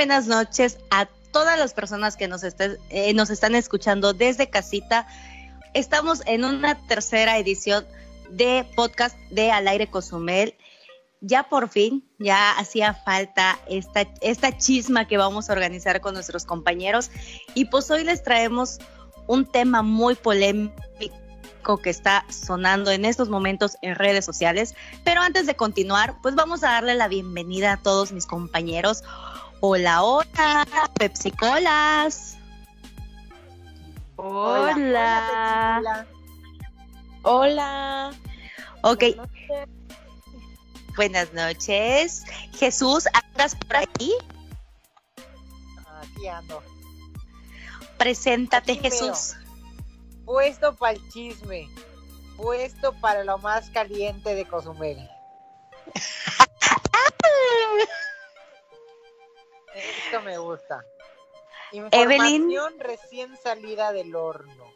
Buenas noches a todas las personas que nos, eh, nos están escuchando desde casita. Estamos en una tercera edición de podcast de Al aire Cozumel. Ya por fin, ya hacía falta esta chisma que vamos a organizar con nuestros compañeros. Y pues hoy les traemos un tema muy polémico que está sonando en estos momentos en redes sociales. Pero antes de continuar, pues vamos a darle la bienvenida a todos mis compañeros. Hola, hola, Pepsi Colas. Hola. Hola. Ok. Buenas noches. Jesús, ¿andas por ahí? Aquí ando. Preséntate, Jesús. Puesto para el chisme. Puesto para lo más caliente de Cozumel. Esto me gusta. Información recién salida del horno.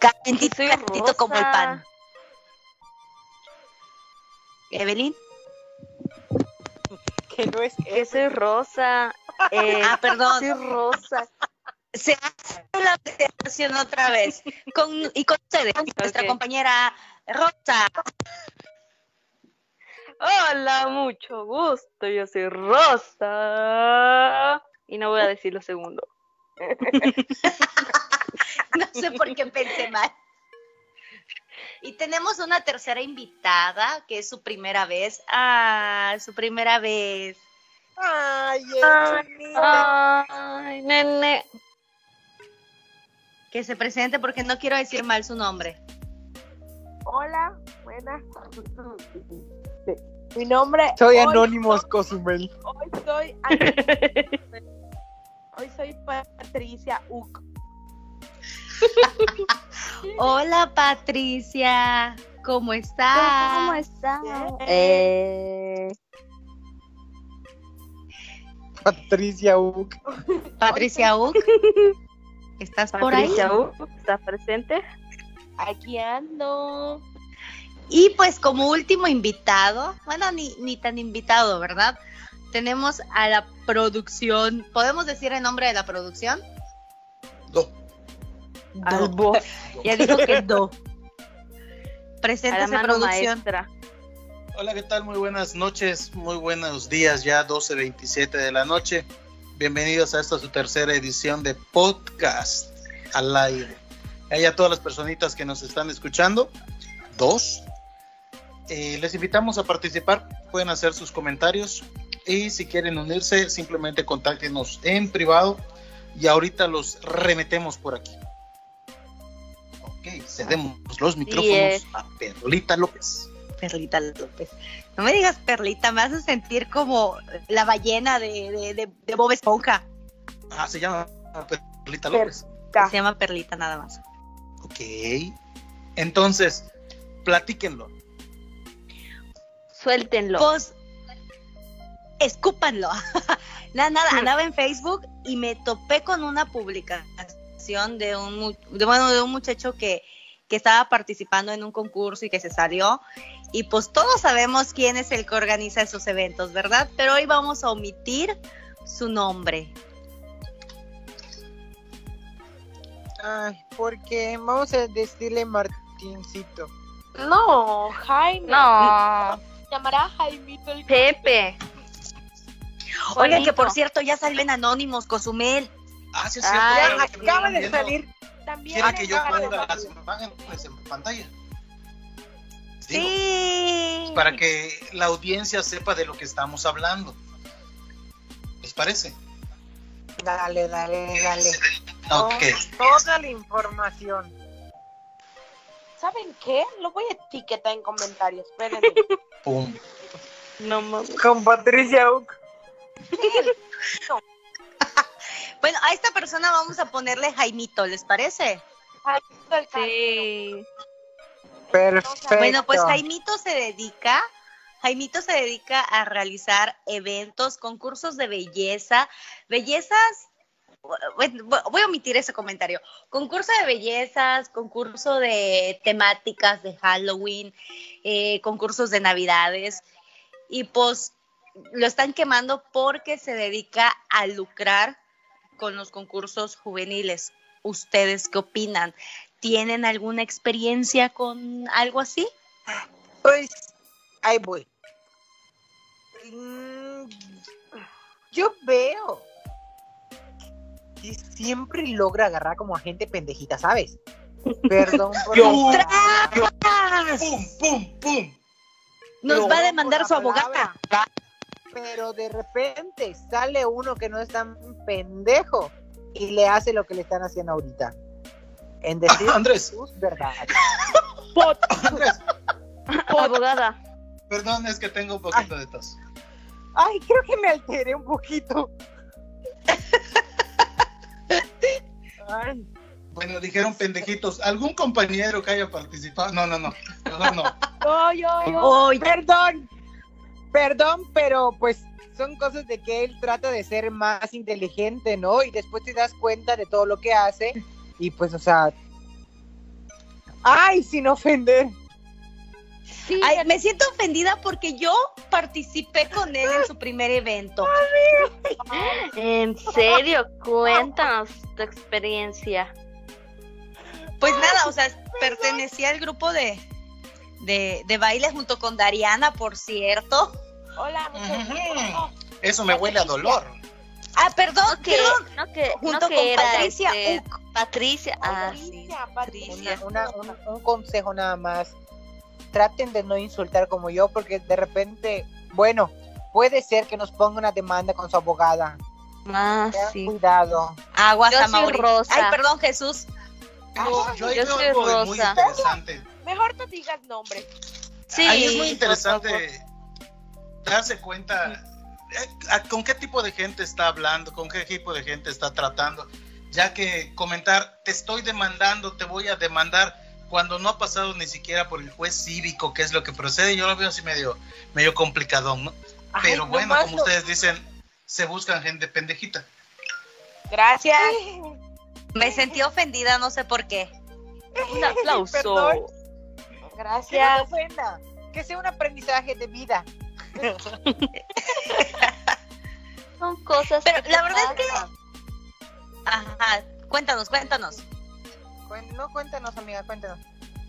Calentito y calentito como el pan. Evelyn. Que no es que soy rosa. Eh, ah, perdón. Soy rosa. Se hace la presentación otra vez. Con, y con ustedes, nuestra compañera Rosa. Hola, mucho gusto. Yo soy Rosa. Y no voy a decir lo segundo. no sé por qué pensé mal. Y tenemos una tercera invitada, que es su primera vez. Ah, su primera vez. Ay, ay, nene. Que se presente porque no quiero decir mal su nombre. Hola, buenas. Mi nombre Soy Anónimos Cozumel. Hoy soy Hoy soy Patricia Uc. Hola Patricia, ¿cómo estás? ¿Cómo estás? Eh... Patricia Uc. Patricia Uc. ¿Estás por ahí? Patricia Uc, ¿estás presente? Aquí ando. Y pues como último invitado, bueno, ni, ni tan invitado, ¿verdad? Tenemos a la producción. ¿Podemos decir el nombre de la producción? Do. Do. Ya dijo que do. Preséntese producción. Maestra. Hola, ¿qué tal? Muy buenas noches, muy buenos días, ya 12.27 de la noche. Bienvenidos a esta su tercera edición de podcast al aire. Hay a todas las personitas que nos están escuchando, dos, eh, les invitamos a participar, pueden hacer sus comentarios y si quieren unirse, simplemente contáctenos en privado y ahorita los remetemos por aquí. Ok, cedemos los micrófonos a Perlita López. Perlita López. No me digas Perlita, me hace sentir como la ballena de, de, Bob Esponja. Ah, se llama Perlita López. Se llama Perlita nada más. Ok. Entonces, platíquenlo Suéltenlo. Pues, escúpanlo. nada, nada, andaba en Facebook y me topé con una publicación de un, bueno, de un muchacho que, que estaba participando en un concurso y que se salió. Y pues todos sabemos quién es el que organiza esos eventos, ¿verdad? Pero hoy vamos a omitir su nombre. Ay, porque vamos a decirle Martincito. No, Jaime. No llamará Jaimito el Pepe. Oigan, que por cierto ya salen anónimos, Cozumel. Ah, sí, es cierto. acaba de salir. También ¿Quiere que yo ponga las imágenes en pantalla? sí. Para que la audiencia sepa de lo que estamos hablando. ¿Les parece? Dale, dale, dale. Ok. Toda la información. ¿Saben qué? Lo voy a etiquetar en comentarios. Espérenme. Pum. No mames. Con Patricia Uc. bueno, a esta persona vamos a ponerle Jaimito, ¿les parece? Sí. Perfecto. Bueno, pues Jaimito se dedica, Jaimito se dedica a realizar eventos, concursos de belleza, bellezas voy a omitir ese comentario. Concurso de bellezas, concurso de temáticas de Halloween, eh, concursos de Navidades. Y pues lo están quemando porque se dedica a lucrar con los concursos juveniles. ¿Ustedes qué opinan? ¿Tienen alguna experiencia con algo así? Pues ahí voy. Mm, Yo veo que siempre logra agarrar como a gente pendejita, ¿sabes? Perdón por Yo- la- ¡Pum, pum, pum! Nos va a demandar su abogada. palabra, Pero de repente sale uno que no es tan pendejo y le hace lo que le están haciendo ahorita. En decir Andrés, sus verdades. Andrés, Abogada. perdón, es que tengo un poquito de tos. Ay, creo que me alteré un poquito. Ay, Bueno, dijeron pendejitos. ¿Algún compañero que haya participado? No, no, no. No. Yo, yo, yo. Oye, perdón, perdón, pero pues son cosas de que él trata de ser más inteligente, ¿no? Y después te das cuenta de todo lo que hace y pues, o sea, ay, sin ofender. Sí, ay, me siento ofendida porque yo participé con él en su primer evento. en serio, cuéntanos tu experiencia. Pues nada, o sea, pertenecía al grupo de, de, de baile junto con Dariana, por cierto. Hola. Eso me huele a dolor. Ah, perdón, No que, perdón. no que, Junto no que con era, Patricia este, Uc. Patricia. Ah, sí. Patricia, Patricia. Una- una- una- un consejo nada más. Traten de no insultar como yo, porque de repente, bueno, puede ser que nos ponga una demanda con su abogada. Ah, sí. Cuidado. Aguas Yo a soy Mauri. Rosa. Ay, perdón, Jesús. Yo, yo Yo veo soy algo de muy Rosa. interesante. Mejor no digas nombre. Sí, Ahí es muy interesante darse cuenta eh, con qué tipo de gente está hablando, con qué tipo de gente está tratando, ya que comentar, te estoy demandando, te voy a demandar, cuando no ha pasado ni siquiera por el juez cívico, que es lo que procede, yo lo veo así medio, medio complicadón, ¿no? Ay, Pero bueno, como lo- ustedes dicen, se buscan gente pendejita. Gracias. Me sentí ofendida, no sé por qué. Un aplauso. Perdón. Que Gracias. ofenda, Que sea un aprendizaje de vida. Son cosas Pero que la te verdad es que-. Ajá, cuéntanos, cuéntanos. No, cuéntanos, amiga, cuéntanos.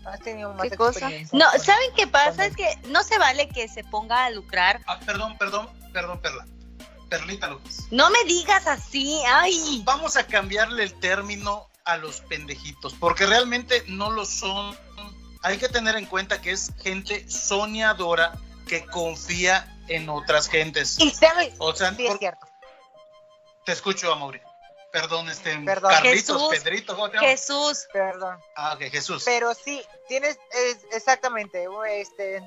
Has tenido más ¿Qué cosa? No, ¿saben qué pasa? Es que no se vale que se ponga a lucrar. Ah, perdón, perdón, perdón, Perla. Perlita López. No me digas así, ay. Vamos a cambiarle el término a los pendejitos, porque realmente no lo son. Hay que tener en cuenta que es gente soñadora que confía en otras gentes. Y sabe- O sea, sí, es por- cierto. te escucho, Amaury. Perdón, este, Perdón. Carlitos, Jesús. Pedrito, ¿cómo te llamas? Jesús, Perdón. Ah, ok, Jesús. Pero sí, tienes es- exactamente, este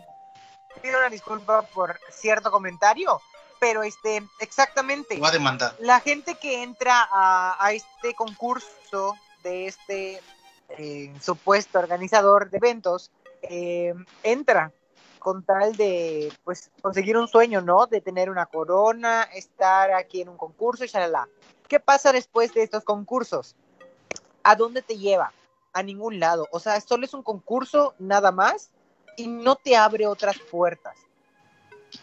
pido una disculpa por cierto comentario, pero este exactamente Te voy a demandar. la gente que entra a, a este concurso de este eh, supuesto organizador de eventos eh, entra con tal de pues conseguir un sueño, ¿no? De tener una corona, estar aquí en un concurso y shalala. ¿Qué pasa después de estos concursos? ¿A dónde te lleva? A ningún lado. O sea, solo es un concurso nada más y no te abre otras puertas.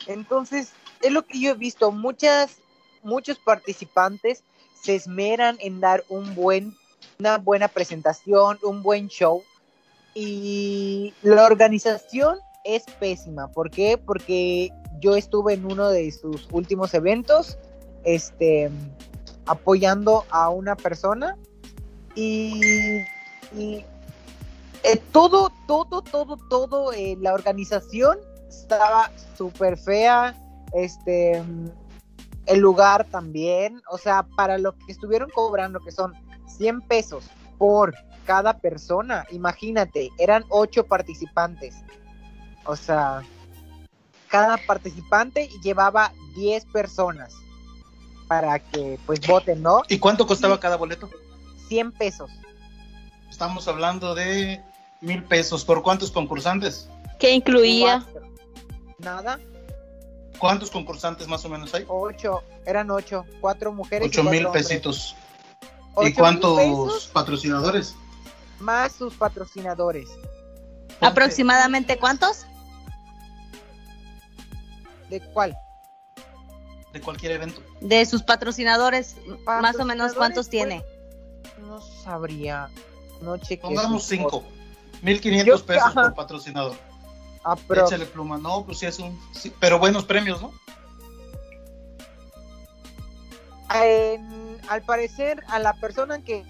Entonces, es lo que yo he visto. Muchas, muchos participantes se esmeran en dar un buen, una buena presentación, un buen show. Y la organización es pésima. ¿Por qué? Porque yo estuve en uno de sus últimos eventos, este, apoyando a una persona y, y, eh, todo, todo, todo, todo, eh, la organización estaba súper fea, este, el lugar también, o sea, para lo que estuvieron cobrando, que son 100 pesos por cada persona, imagínate, eran ocho participantes, o sea, cada participante llevaba 10 personas para que pues voten, ¿no? ¿Y cuánto costaba cada boleto? 100 pesos. Estamos hablando de mil pesos. ¿Por cuántos concursantes? ¿Qué incluía? Cuatro. Nada, ¿Cuántos concursantes más o menos hay? ocho, eran ocho, cuatro mujeres. y Ocho mil cuatro hombres. pesitos. Ocho ¿Y mil cuántos pesos patrocinadores? más sus patrocinadores. ¿aproximadamente cuántos? ¿De cuál? De cualquier evento. De sus patrocinadores, más o menos, ¿cuántos pues, tiene? No sabría. No chequé. Pongamos cinco. cosas. 1500 Yo- pesos ajá. por patrocinador. Ah, pero Échale pluma. No, pues sí es un. sí, pero buenos premios, ¿no? en- al parecer a la persona que,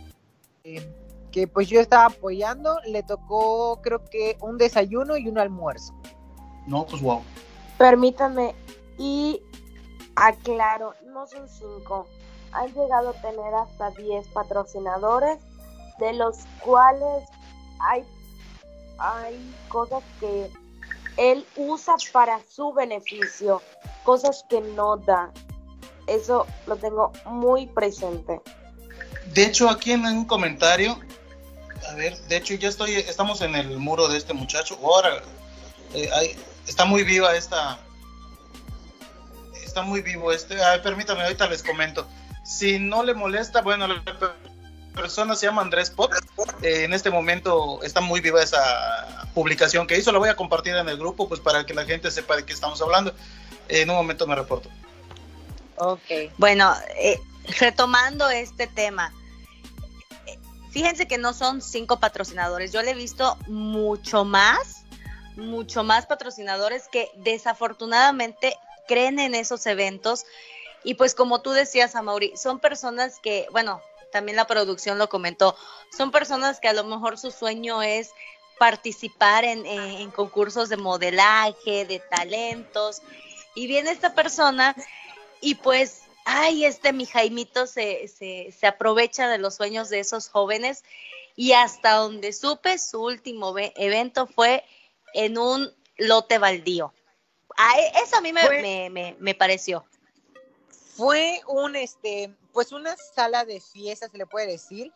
eh, que pues yo estaba apoyando le tocó creo que un desayuno y un almuerzo. No, pues wow. Permítanme y aclaro, no son cinco. Han llegado a tener hasta 10 patrocinadores, de los cuales hay, hay cosas que él usa para su beneficio, cosas que no da. Eso lo tengo muy presente. De hecho, aquí en un comentario, a ver, de hecho ya estoy, estamos en el muro de este muchacho. Ahora, eh, ahí- está muy viva esta, está muy vivo este. Ah, permítame, ahorita les comento. Si no le molesta, bueno, la per- persona se llama Andrés Pot. Eh, en este momento está muy viva esa publicación que hizo. La voy a compartir en el grupo, pues para que la gente sepa de qué estamos hablando. en un momento me reporto. Ok. Bueno, eh, retomando este tema, eh, fíjense que no son cinco patrocinadores, yo le he visto mucho más, mucho más patrocinadores que desafortunadamente creen en esos eventos. Y pues como tú decías, Amaury, son personas que, bueno, también la producción lo comentó, son personas que a lo mejor su sueño es participar en, en- en concursos de modelaje, de talentos, y viene esta persona y pues, ay, este mi Jaimito se, se, se aprovecha de los sueños de esos jóvenes. Y hasta donde supe, su último ve- evento fue en un lote baldío. E- eso a mí me, Fue- me, me- me pareció. Fue un, este, pues una sala de fiesta, se le puede decir,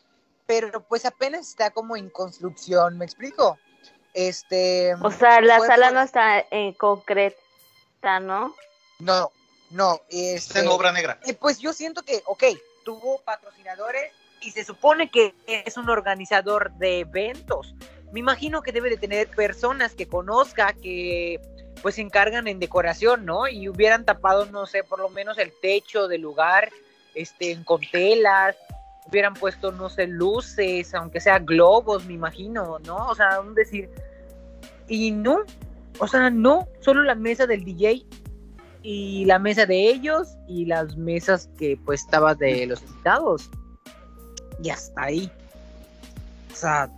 pero pues apenas está como en construcción, ¿me explico? Este, O sea, la Fue sala no está en concreta, ¿no? no, no, Está este, en obra negra. eh, pues yo siento que, ok, tuvo patrocinadores y se supone que es un organizador de eventos. Me imagino que debe de tener personas que conozca, que pues se encargan en decoración, ¿no? Y hubieran tapado, no sé, por lo menos el techo del lugar, este, con telas, hubieran puesto, no sé, luces, aunque sea globos, me imagino, ¿no? O sea, un decir, y no, o sea, no, solo la mesa del DJ y la mesa de ellos y las mesas que pues estaba de los invitados. Y hasta ahí. O sea,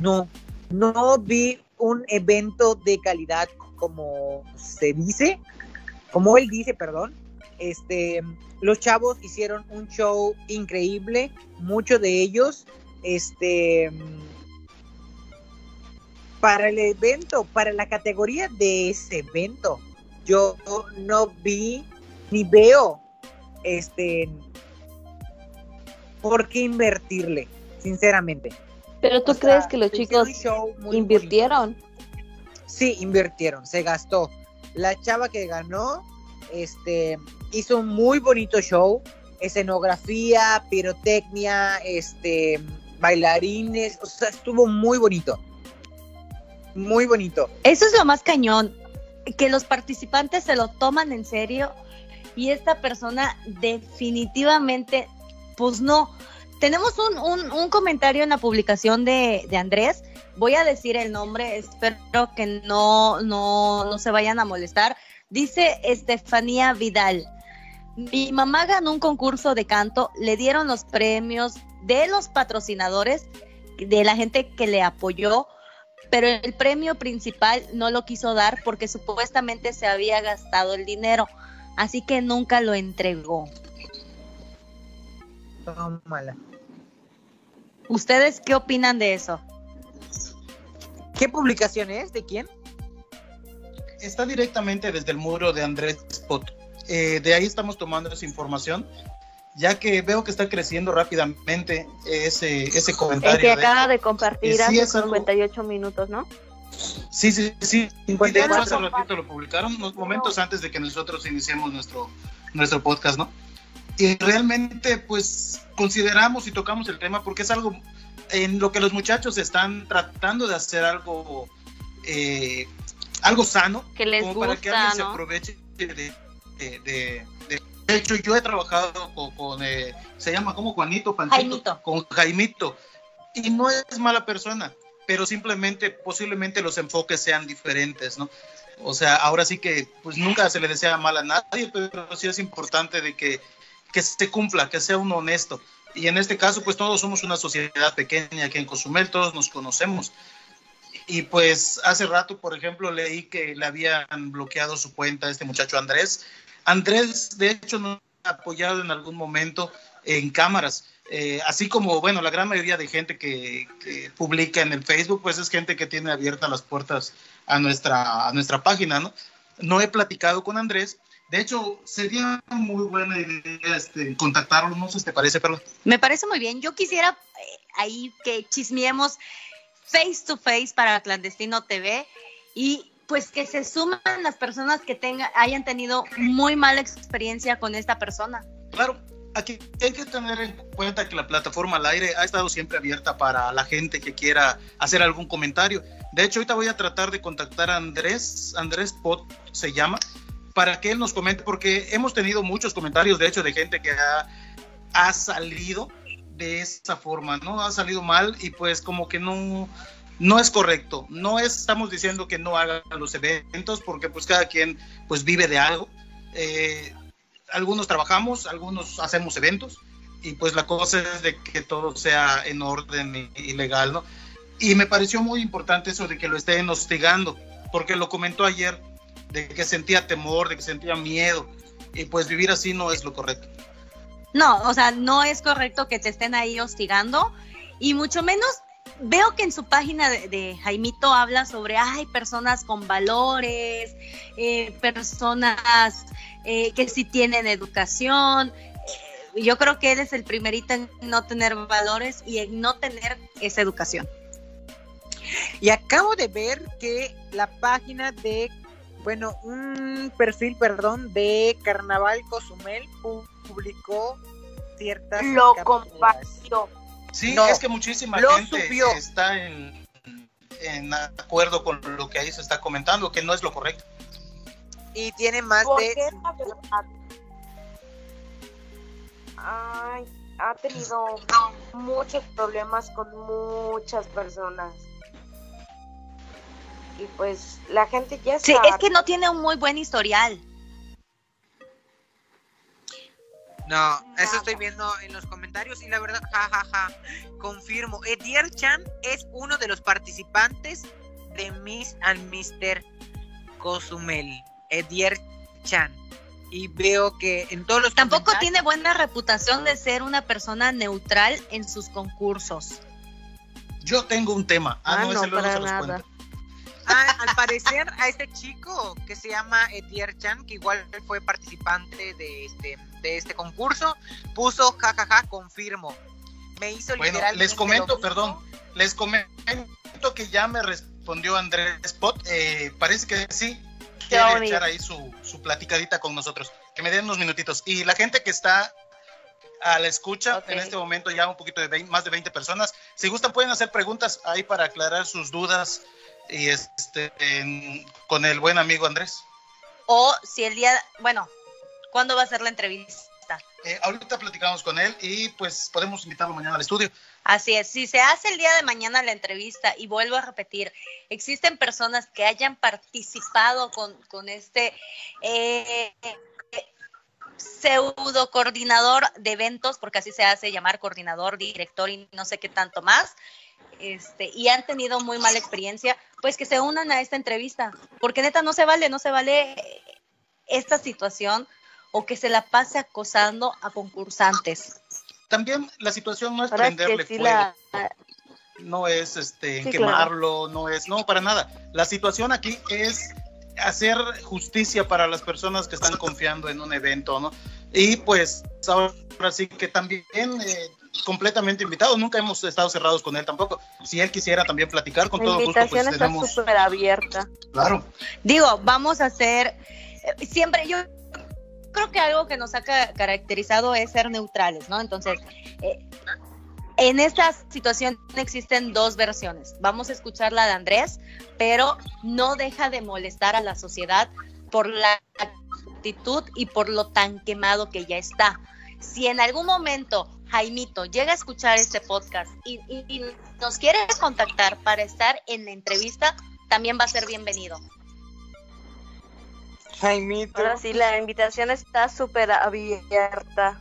no, no vi un evento de calidad como se dice, como él dice, perdón. Este, los chavos hicieron un show increíble, muchos de ellos, este, para el evento, para la categoría de ese evento, yo no vi ni veo, este, por qué invertirle, sinceramente. Pero tú O sea, crees que los chicos invirtieron. bonito. Sí, invirtieron, se gastó. La chava que ganó, este, hizo un muy bonito show, escenografía, pirotecnia, este, bailarines, o sea, estuvo muy bonito. Muy bonito. Eso es lo más cañón, que los participantes se lo toman en serio y esta persona definitivamente, pues no. Tenemos un, un- comentario en la publicación de, de Andrés, voy a decir el nombre, espero que no, no, no se vayan a molestar. Dice Estefanía Vidal, mi mamá ganó un concurso de canto, le dieron los premios de los patrocinadores, de la gente que le apoyó, pero el premio principal no lo quiso dar porque supuestamente se había gastado el dinero, así que nunca lo entregó. Tómala. ¿Ustedes qué opinan de eso? ¿Qué publicación es? ¿De quién? Está directamente desde el muro de Andrés Spot. Eh, de ahí estamos tomando esa información, ya que veo que está creciendo rápidamente ese, ese comentario. El que de- acaba de compartir Eh, sí, hace es algo- 58 minutos, ¿no? Sí, sí, sí. Y de 54. hecho, hace ratito lo publicaron, unos momentos antes de que nosotros iniciemos nuestro, nuestro podcast, ¿no? Y realmente, pues, consideramos y tocamos el tema porque es algo en lo que los muchachos están tratando de hacer algo, eh, algo sano, Que les como para que alguien gusta, se ¿no? aproveche de de, de, de hecho, yo he trabajado con, con eh, se llama como Juanito, Panchito, Jaimito. con Jaimito, y no es mala persona, pero simplemente posiblemente los enfoques sean diferentes, ¿no? O sea, ahora sí que pues nunca se le desea mal a nadie, pero sí es importante de que, que se cumpla, que sea uno honesto. Y en este caso, pues todos somos una sociedad pequeña aquí en Cozumel, todos nos conocemos. Y pues hace rato, por ejemplo, leí que le habían bloqueado su cuenta a este muchacho Andrés. Andrés, de hecho, nos ha apoyado en algún momento en cámaras. Eh, así como, bueno, la gran mayoría de gente que, que, publica en el Facebook, pues es gente que tiene abiertas las puertas a nuestra, a nuestra página, ¿no? No he platicado con Andrés. De hecho, sería muy buena idea este, contactarlo, no sé si te parece, Perla. Me parece muy bien. Yo quisiera eh, ahí que chismeemos face to face para Clandestino TV y pues que se suman las personas que tengan, hayan tenido muy mala experiencia con esta persona. Claro, aquí hay que tener en cuenta que la plataforma al aire ha estado siempre abierta para la gente que quiera hacer algún comentario. De hecho, ahorita voy a tratar de contactar a Andrés, Andrés Pot se llama, para que él nos comente, porque hemos tenido muchos comentarios, de hecho, de gente que ha, ha salido de esa forma, ¿no? Ha salido mal y pues como que no, no es correcto. No es, estamos diciendo que no hagan los eventos, porque pues cada quien pues vive de algo. Eh, algunos trabajamos, algunos hacemos eventos y pues la cosa es de que todo sea en orden y, y, legal, ¿no? Y me pareció muy importante eso de que lo estén hostigando, porque lo comentó ayer, de que sentía temor, de que sentía miedo, y pues vivir así no es lo correcto. No, o sea, no es correcto que te estén ahí hostigando, y mucho menos veo que en su página de, de Jaimito habla sobre, hay personas con valores, eh, personas eh, que sí tienen educación. Eh, yo creo que él es el primerito en no tener valores y en no tener esa educación. Y acabo de ver que la página de, bueno, un perfil, perdón, de Carnaval Cozumel publicó ciertas. Lo compartió. Sí, no, es que muchísima gente subió. está en, en, acuerdo con lo que ahí se está comentando, que no es lo correcto. Y tiene más de. Ay, ha tenido muchos problemas con muchas personas. Y pues la gente ya Sí, es que no tiene un muy buen historial. No, eso estoy viendo en los comentarios y la verdad, jajaja, ja, ja, confirmo. Edier Chan es uno de los participantes de Miss and Mr. Cozumel. Edier Chan. Y veo que en todos los Tampoco tiene buena reputación de ser una persona neutral en sus concursos. Yo tengo un tema. Ah, ah no, no, ese luego para se los nada. cuento. Ah, al parecer a este chico que se llama Edier Chan, que igual fue participante de este, de este concurso, puso jajaja, ja, ja, confirmo. Me hizo bueno, les comento, perdón, les comento que ya me respondió Andrés Spot, eh, parece que sí, quiere echar ahí su, su platicadita con nosotros, que me den unos minutitos. Y la gente que está a la escucha, okay. en este momento ya un poquito de 20, más de 20 personas, si gustan pueden hacer preguntas ahí para aclarar sus dudas y este en, con el buen amigo Andrés. O si el día, bueno, ¿cuándo va a ser la entrevista? Eh, ahorita platicamos con él y pues podemos invitarlo mañana al estudio. Así es, si se hace el día de mañana la entrevista y vuelvo a repetir, existen personas que hayan participado con, con este eh, pseudo coordinador de eventos, porque así se hace llamar coordinador, director y no sé qué tanto más, este, y han tenido muy mala experiencia, pues que se unan a esta entrevista, porque neta no se vale, no se vale esta situación o que se la pase acosando a concursantes. También la situación no es prenderle fuego, la... no es este sí, quemarlo, claro. no es, no, para nada. La situación aquí es hacer justicia para las personas que están confiando en un evento, ¿no? Y pues ahora sí que también eh, completamente invitado, nunca hemos estado cerrados con él tampoco. Si él quisiera también platicar con La todo gusto, pues está tenemos. súper abierta. Claro. Digo, vamos a hacer eh, siempre yo creo que algo que nos ha ca caracterizado es ser neutrales, ¿no? Entonces, eh, en esta situación existen dos versiones. Vamos a escuchar la de Andrés, pero no deja de molestar a la sociedad por la actitud y por lo tan quemado que ya está. Si en algún momento Jaimito llega a escuchar este podcast y, y- y nos quiere contactar para estar en la entrevista, también va a ser bienvenido. Jaimito. Ahora sí, la invitación está súper abierta.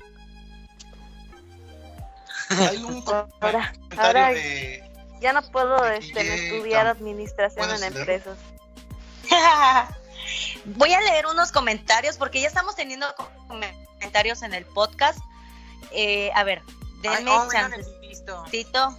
Hay un Ahora, ahora de. ya no puedo este, estudiar administración en empresas. Voy a leer unos comentarios porque ya estamos teniendo comentarios en el podcast. Eh, a ver, Ay, denme oh, chancecito. visto.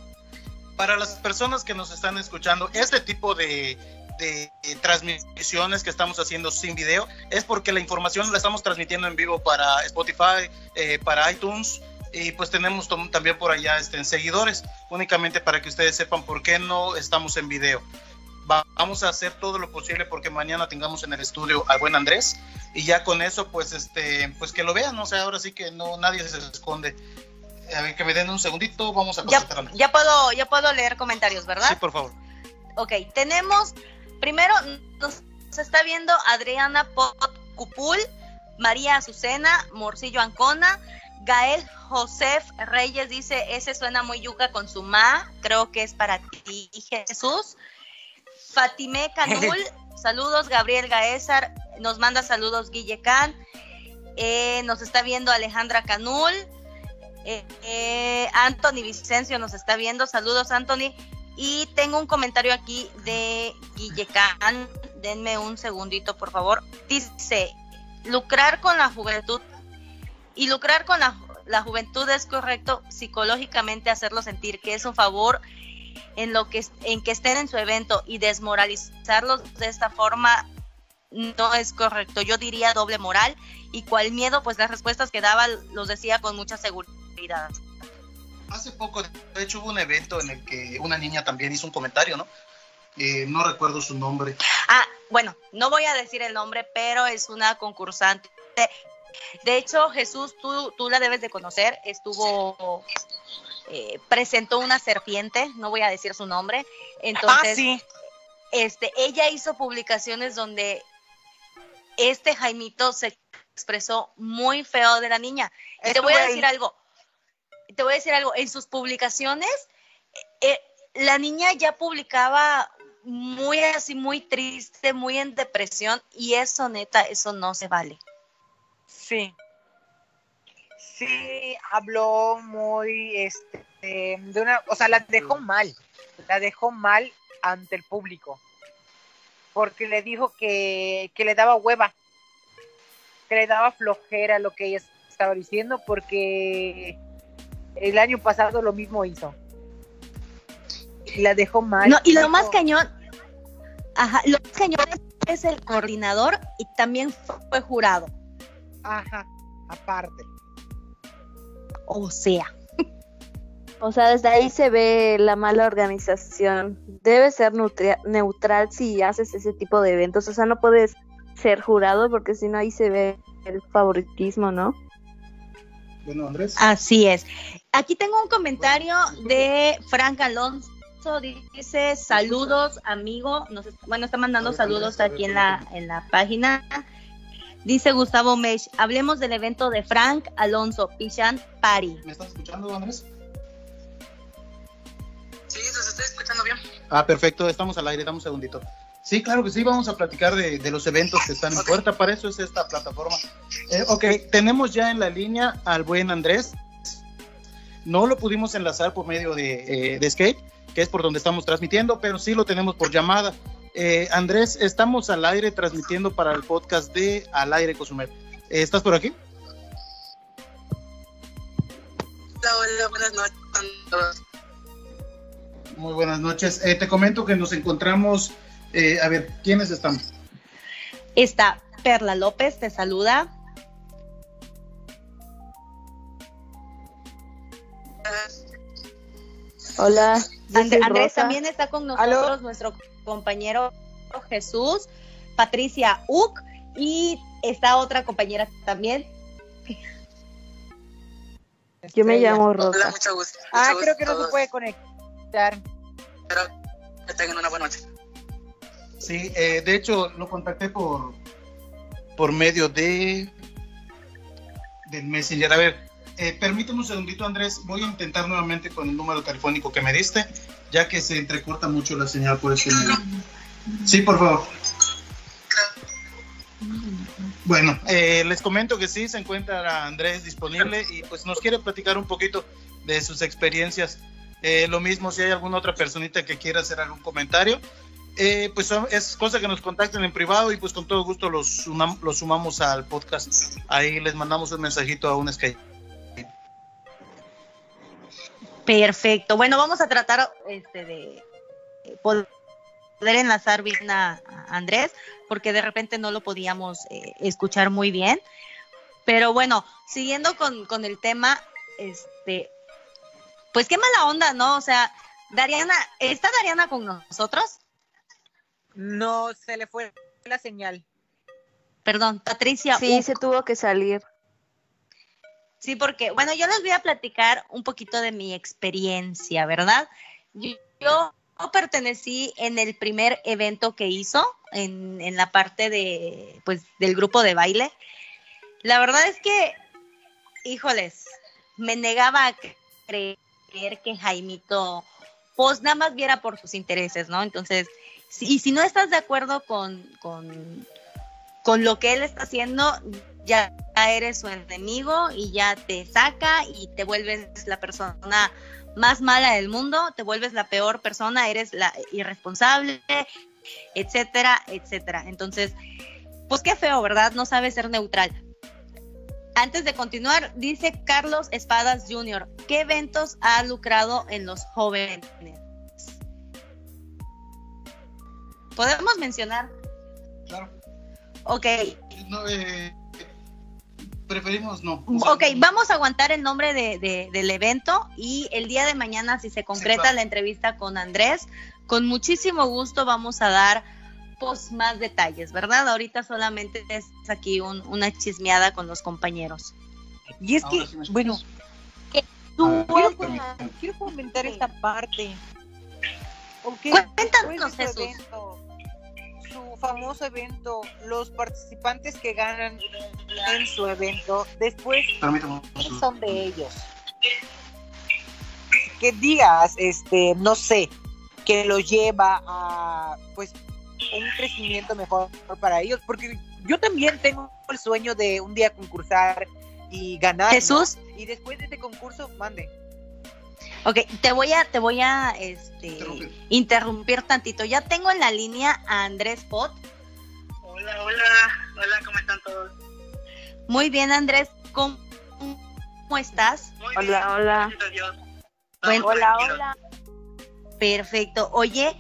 Para las personas que nos están escuchando, este tipo de, de, transmisiones que estamos haciendo sin video es porque la información la estamos transmitiendo en vivo para Spotify, eh, para iTunes y pues tenemos también por allá este, en seguidores, únicamente para que ustedes sepan por qué no estamos en video. Va- Vamos a hacer todo lo posible porque mañana tengamos en el estudio al buen Andrés y ya con eso pues este pues que lo vean, o sea, ahora sí que no nadie se esconde. A ver, que me den un segundito, vamos a Ya, ya puedo, ya puedo leer comentarios, ¿verdad? Sí, por favor. Ok, tenemos, primero nos está viendo Adriana Cupul, María Azucena, Morcillo Ancona, Gael Josef Reyes dice, ese suena muy yuca con su ma, creo que es para ti, Jesús. Fatime Canul, saludos, Gabriel Gaezar, nos manda saludos Guille Can, Eh, nos está viendo Alejandra Canul, eh, eh, Anthony Vicencio nos está viendo, saludos Anthony, y tengo un comentario aquí de Guillecan. Denme un segundito, por favor. Dice, lucrar con la juventud y lucrar con la, la juventud es correcto psicológicamente hacerlo sentir que es un favor en lo que en que estén en su evento y desmoralizarlos de esta forma no es correcto. Yo diría doble moral y cual miedo, pues las respuestas que daba los decía con mucha seguridad. Hace poco, de hecho, hubo un evento en el que una niña también hizo un comentario, ¿no? Eh, no recuerdo su nombre. Ah, bueno, no voy a decir el nombre, pero es una concursante. De hecho, Jesús, tú, tú la debes de conocer, estuvo, eh, presentó una serpiente, no voy a decir su nombre, entonces, ah, sí. este, ella hizo publicaciones donde este Jaimito se expresó muy feo de la niña. Y te voy a decir algo, te voy a decir algo, en sus publicaciones, eh, la niña ya publicaba muy así, muy triste, muy en depresión, y eso neta, eso no se vale. Sí. Sí, habló muy, este, de una, o sea, la dejó mal, la dejó mal ante el público, porque le dijo que, que le daba hueva, que le daba flojera lo que ella estaba diciendo, porque el año pasado lo mismo hizo. Y la dejó mal. No, y lo más cañón, ajá, lo más cañón es el coordinador y también fue jurado. Ajá, aparte. O sea, O sea, desde ahí se ve la mala organización. Debe ser neutral si haces ese tipo de eventos. O sea, no puedes ser jurado porque si no ahí se ve el favoritismo, ¿no? Bueno, Andrés. así es. Aquí tengo un comentario de Frank Alonso. Dice saludos, amigo. Nos, bueno, está mandando saludos aquí en la, en la página. Dice Gustavo Mesh, hablemos del evento de Frank Alonso, Pichan Party. ¿Me estás escuchando, Andrés? Sí, los estoy escuchando bien. Ah, perfecto, estamos al aire, dame un segundito. Sí, claro que sí, vamos a platicar de, de los eventos que están en Ok. puerta, para eso es esta plataforma. Eh, ok, tenemos ya en la línea al buen Andrés. No lo pudimos enlazar por medio de, eh, de Skype, que es por donde estamos transmitiendo, pero sí lo tenemos por llamada. Eh, Andrés, estamos al aire transmitiendo para el podcast de Al Aire Cozumel. Eh, ¿Estás por aquí? Hola, hola, buenas noches a todos. Muy buenas noches. Eh, te comento que nos encontramos, eh, a ver, ¿quiénes estamos? Está Perla López, te saluda. Hola, Andrés Rosa. también está con nosotros, ¿Aló? nuestro compañero Jesús, Patricia Uc y está otra compañera también. Yo me llamo Hola, Rosa. mucho gusto. Ah, creo que no se puede conectar. Espero que tengan una buena noche. Sí, eh, de hecho lo contacté por, por medio de del Messenger. A ver, eh, permíteme un segundito, Andrés. Voy a intentar nuevamente con el número telefónico que me diste, ya que se entrecorta mucho la señal por este medio. Sí, por favor. Bueno, eh, les comento que sí, se encuentra Andrés disponible y pues nos quiere platicar un poquito de sus experiencias. Eh, lo mismo si hay alguna otra personita que quiera hacer algún comentario, eh, pues es cosa que nos contacten en privado y pues con todo gusto los, los sumamos al podcast. Ahí les mandamos un mensajito a un Skype. Perfecto. Bueno, vamos a tratar este, de poder enlazar bien a, Andrés, porque de repente no lo podíamos eh, escuchar muy bien. Pero bueno, siguiendo con, con, el tema, este, pues qué mala onda, ¿no? O sea, Dariana, ¿está Dariana con nosotros? No, se le fue la señal. Perdón, Patricia. Sí, se tuvo que salir. Sí, porque, bueno, yo les voy a platicar un poquito de mi experiencia, ¿verdad? Yo, pertenecí en el primer evento que hizo, en, en, la parte de, pues, del grupo de baile. La verdad es que, híjoles, me negaba a creer que Jaimito, pues nada más viera por sus intereses, ¿no? Entonces, y si no estás de acuerdo con, con, con lo que él está haciendo, ya eres su enemigo y ya te saca y te vuelves la persona más mala del mundo, te vuelves la peor persona, eres la irresponsable, etcétera, etcétera. Entonces, pues qué feo, ¿verdad? No sabe ser neutral. Antes de continuar, dice Carlos Espadas Jr., ¿qué eventos ha lucrado en los jóvenes? ¿Podemos mencionar? Claro. Ok. No, eh, preferimos no. ok, vamos a aguantar el nombre de, del evento y el día de mañana, si se concreta la entrevista con Andrés, con muchísimo gusto vamos a dar pues, más detalles, ¿verdad? Ahorita solamente es aquí una chismeada con los compañeros. Y es que, bueno, quiero, comentar esta parte. Cuéntanos, Jesús su famoso evento, los participantes que ganan en su evento, después son de ellos. Que digas, este, no sé, que lo lleva a pues un crecimiento mejor para ellos, porque yo también tengo el sueño de un día concursar y ganar. Jesús. Y después de este concurso, mande. Ok, te voy a, te voy a este, interrumpir. tantito. Ya tengo en la línea a Andrés Pot. Hola, hola, hola, ¿cómo están todos? Muy bien, Andrés, ¿cómo, estás? hola, hola. hola, hola. Perfecto. Oye,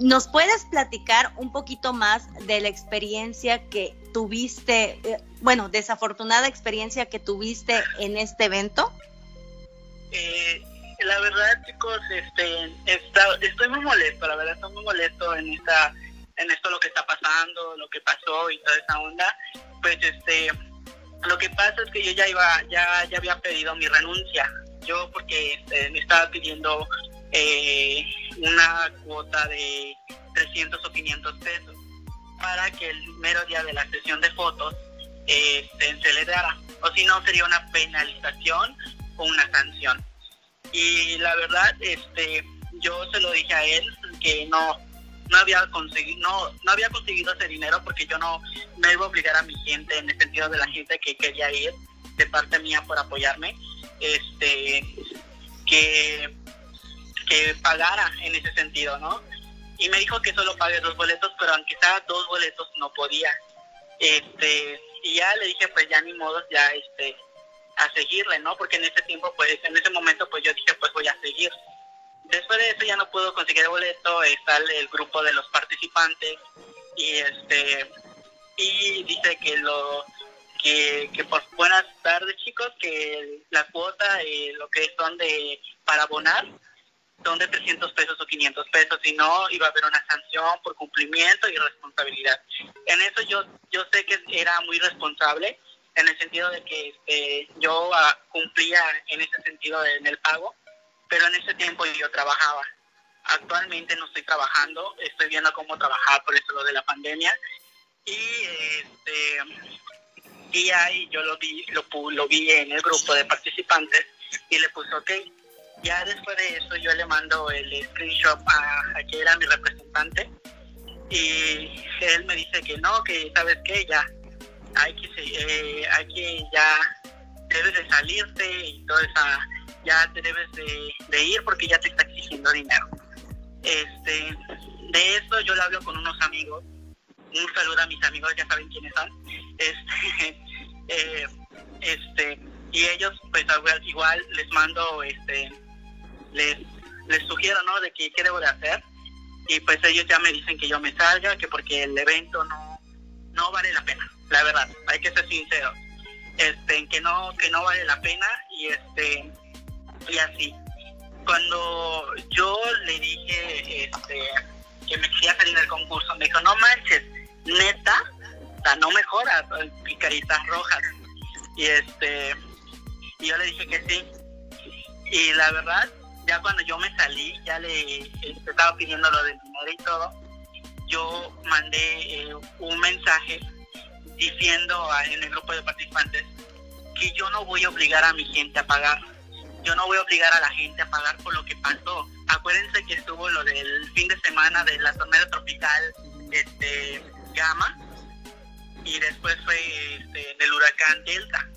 ¿nos puedes platicar un poquito más de la experiencia que tuviste, eh, bueno, desafortunada experiencia que tuviste en este evento? Eh, la verdad, chicos, este, estoy muy molesto, la verdad, estoy muy molesto en esta, en esto lo que está pasando, lo que pasó y toda esa onda. Pues, este, lo que pasa es que yo ya iba, ya, ya había pedido mi renuncia. Yo porque este, me estaba pidiendo eh, una cuota de 300 o 500 pesos para que el mero día de la sesión de fotos eh, se le. O si no, sería una penalización una sanción. Y la verdad, este, yo se lo dije a él que no, no había conseguido, no, no había conseguido ese dinero porque yo no me iba a obligar a mi gente en el sentido de la gente que quería ir de parte mía por apoyarme, este, que, que pagara en ese sentido, ¿no? Y me dijo que solo pague dos boletos, pero aunque sea dos boletos no podía. Este, y ya le dije, pues ya ni modo, ya este, a seguirle, ¿no? Porque en ese tiempo, pues, en ese momento, pues yo dije, pues voy a seguir. Después de eso ya no pudo conseguir el boleto, está el, grupo de los participantes y este y dice que lo que, que por buenas tardes chicos que la cuota eh, lo que son de para abonar son de 300 pesos o 500 pesos, si no iba a haber una sanción por cumplimiento y responsabilidad. En eso yo yo sé que era muy responsable en el sentido de que este, yo ah, cumplía en ese sentido en el pago, pero en ese tiempo yo trabajaba. Actualmente no estoy trabajando, estoy viendo cómo trabajar por eso lo de la pandemia Y este y ahí yo lo vi, lo, lo vi en el grupo de participantes y le puse ok. Ya después de eso yo le mando el screenshot a, a que era mi representante y él me dice que no, que sabes qué, ya hay que, eh, hay que ya debes de salirte y todo esa, ya te debes de, ir porque ya te está exigiendo dinero. Este, de eso yo le hablo con unos amigos, un saludo a mis amigos, ya saben quiénes son, este, eh, este, y ellos pues igual les mando, este, les, les sugiero, ¿no? De que qué debo de hacer y pues ellos ya me dicen que yo me salga, que porque el evento no, no vale la pena, la verdad, hay que ser sinceros, este, que no, que no vale la pena y este, y así. Cuando yo le dije este, que me quería salir del concurso, me dijo, no manches, neta, o sea, no mejora, picaritas rojas. Y este, y yo le dije que sí. Y la verdad, ya cuando yo me salí, ya le este, estaba pidiendo lo del dinero y todo, yo mandé eh, un mensaje diciendo en el grupo de participantes que yo no voy a obligar a mi gente a pagar. Yo no voy a obligar a la gente a pagar por lo que pasó. Acuérdense que estuvo lo del fin de semana de la tormenta tropical este, Gama y después fue este, del huracán Delta,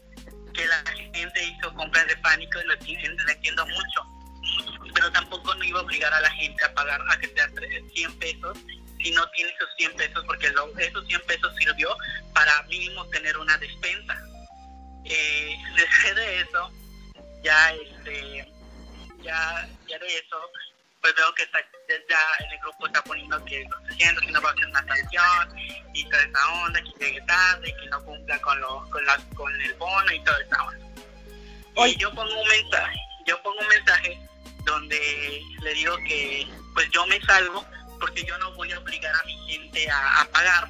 que la gente hizo compras de pánico y lo entiendo mucho pero tampoco no iba a obligar a la gente a pagar, a que sea 100 pesos si no tiene esos 100 pesos, porque esos 100 pesos sirvió para mínimo tener una despensa. Eh, después de eso, ya este, ya, ya de eso, pues veo que está, ya en el grupo está poniendo que no está haciendo, que no va a hacer una canción y toda esa onda, que llegue tarde, que no cumpla con, lo, con, la, con el bono y toda esa onda. Y yo pongo un mensaje, yo pongo un mensaje donde le digo que pues yo me salgo porque yo no voy a obligar a mi gente a, pagar.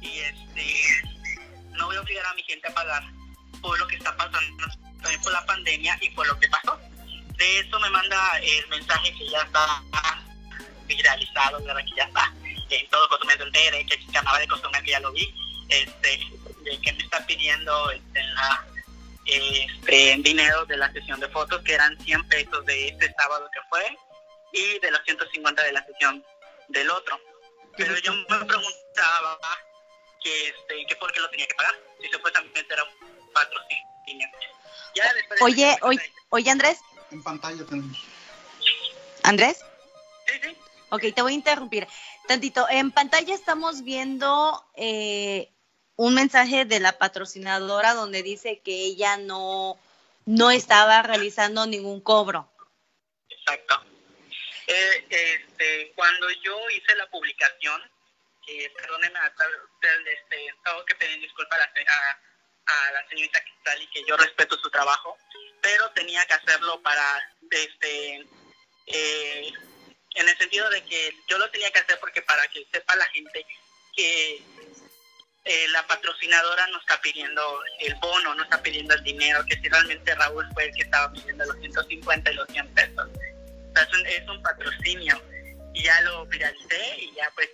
Y este no voy a obligar a mi gente a pagar por lo que está pasando también por la pandemia y por lo que pasó. De eso me manda el mensaje que ya está viralizado ¿verdad? que ya está en todo costumbre de entere que canal de costumbre que ya lo vi. Este de que me está pidiendo este, en este, dinero de la sesión de fotos, que eran 100 pesos de este sábado que fue, y de los 150 de la sesión del otro. Pero yo me preguntaba que, este, que por qué lo tenía que pagar, si supuestamente era un patrocinio. Ya oye, oye, oye Andrés. En pantalla tenemos. ¿Andrés? Sí, sí. Ok, te voy a interrumpir. Tantito, en pantalla estamos viendo eh, un mensaje de la patrocinadora donde dice que ella no, no estaba realizando ningún cobro. Exacto. Este, cuando yo hice la publicación, eh, perdónenme, este, tengo que pedir disculpas a, a, la señorita Cristal y que yo respeto su trabajo, pero tenía que hacerlo para, este, eh, en el sentido de que yo lo tenía que hacer porque para que sepa la gente que eh, la patrocinadora no está pidiendo el bono, no está pidiendo el dinero, que si realmente Raúl fue el que estaba pidiendo los 150 y los 100 pesos. Es, un, patrocinio y ya lo viralicé y ya pues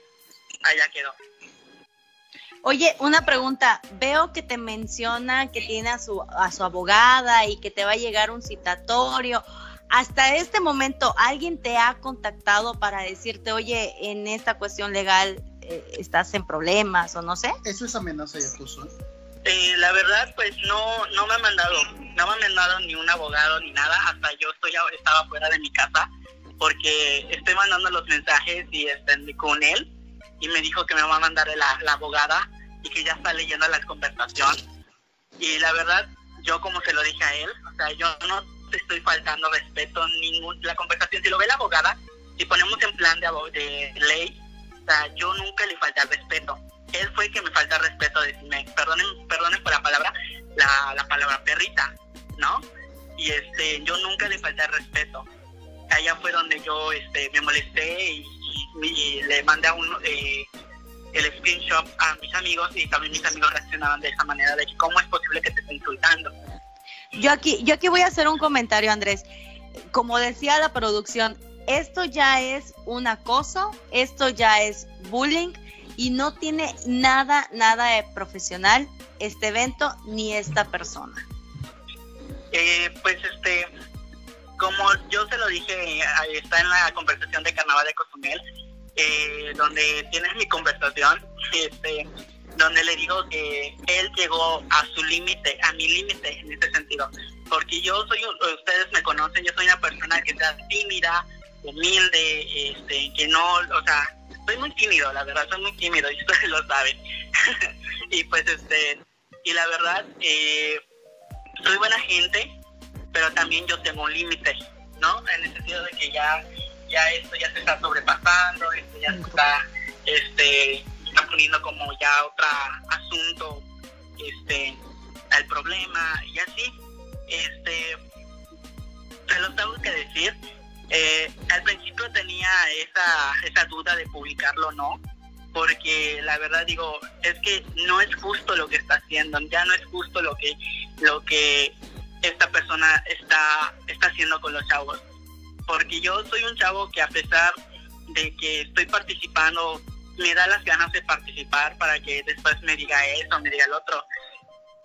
allá quedó. Oye, una pregunta. Veo que te menciona que tiene a su, a su abogada y que te va a llegar un citatorio. Hasta este momento, ¿alguien te ha contactado para decirte, oye, en esta cuestión legal eh, estás en problemas o no sé. Eso es amenaza y acoso. Eh, la verdad, pues no, no me ha mandado, no me ha mandado ni un abogado ni nada, hasta yo estoy estaba fuera de mi casa porque estoy mandando los mensajes y estoy con él y me dijo que me va a mandar la, la abogada y que ya está leyendo la conversación y la verdad yo como se lo dije a él o sea yo no te estoy faltando respeto ningún la conversación si lo ve la abogada si ponemos en plan de, de ley sea, yo nunca le falté al respeto. Él fue el que me falta respeto, decirme, perdonen, perdonen por la palabra, la, la palabra perrita, ¿no? Y este, yo nunca le falté al respeto. Allá fue donde yo este, me molesté y, le mandé a uno, eh, el screenshot a mis amigos y también mis amigos reaccionaban de esa manera, de que cómo es posible que te esté insultando. Yo aquí, yo aquí voy a hacer un comentario, Andrés. Como decía la producción, esto ya es un acoso, esto ya es bullying y no tiene nada, nada de profesional este evento ni esta persona. Eh, pues este, como yo se lo dije, está en la conversación de Carnaval de Cozumel, eh, donde tienes mi conversación, este, donde le digo que él llegó a su límite, a mi límite en ese sentido, porque yo soy, ustedes me conocen, yo soy una persona que está tímida, humilde, este, que no, o sea, soy muy tímido, la verdad, soy muy tímido y ustedes lo saben. y pues este, y la verdad, eh, soy buena gente, pero también yo tengo un límite, ¿no? En el sentido de que ya, ya esto ya se está sobrepasando, esto ya se está, este, está poniendo como ya otro asunto, este, al problema y así, este, se lo tengo que decir, eh, al principio tenía esa, duda de publicarlo o no, porque la verdad digo, es que no es justo lo que está haciendo, ya no es justo lo que, esta persona está, haciendo con los chavos. Porque yo soy un chavo que a pesar de que estoy participando, me da las ganas de participar para que después me diga eso, me diga el otro.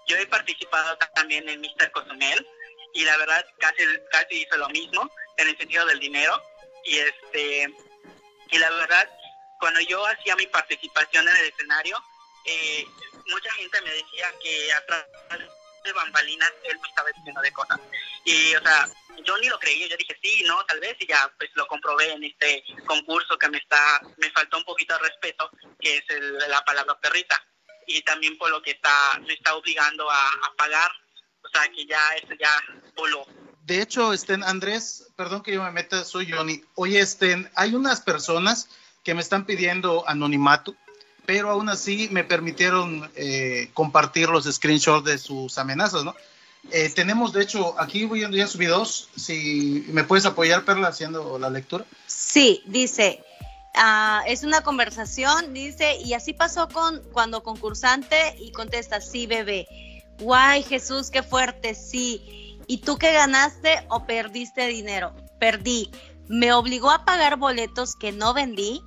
Yo he participado también en Mr. Cozumel y la verdad casi, casi hizo lo mismo en el sentido del dinero y este y la verdad cuando yo hacía mi participación en el escenario eh, mucha gente me decía que atrás de bambalinas él me estaba diciendo de cosas. Y o sea yo ni lo creía yo dije sí no tal vez y ya pues lo comprobé en este concurso que me está me faltó un poquito de respeto que es la palabra perrita. Y también por lo que está me está obligando a, a pagar o sea que ya eso ya voló de hecho, estén, Andrés, perdón que yo me meta, soy Johnny. Oye, estén, hay unas personas que me están pidiendo anonimato, pero aún así me permitieron eh, compartir los screenshots de sus amenazas, ¿no? Eh, tenemos, de hecho, aquí voy a subir dos. Si me puedes apoyar, Perla, haciendo la lectura. Sí, dice, ah, es una conversación, dice, y así pasó con cuando concursante y contesta, sí, bebé. Guay, Jesús, qué fuerte, sí. ¿Y tú qué ganaste o perdiste dinero? Perdí. Me obligó a pagar boletos que no vendí.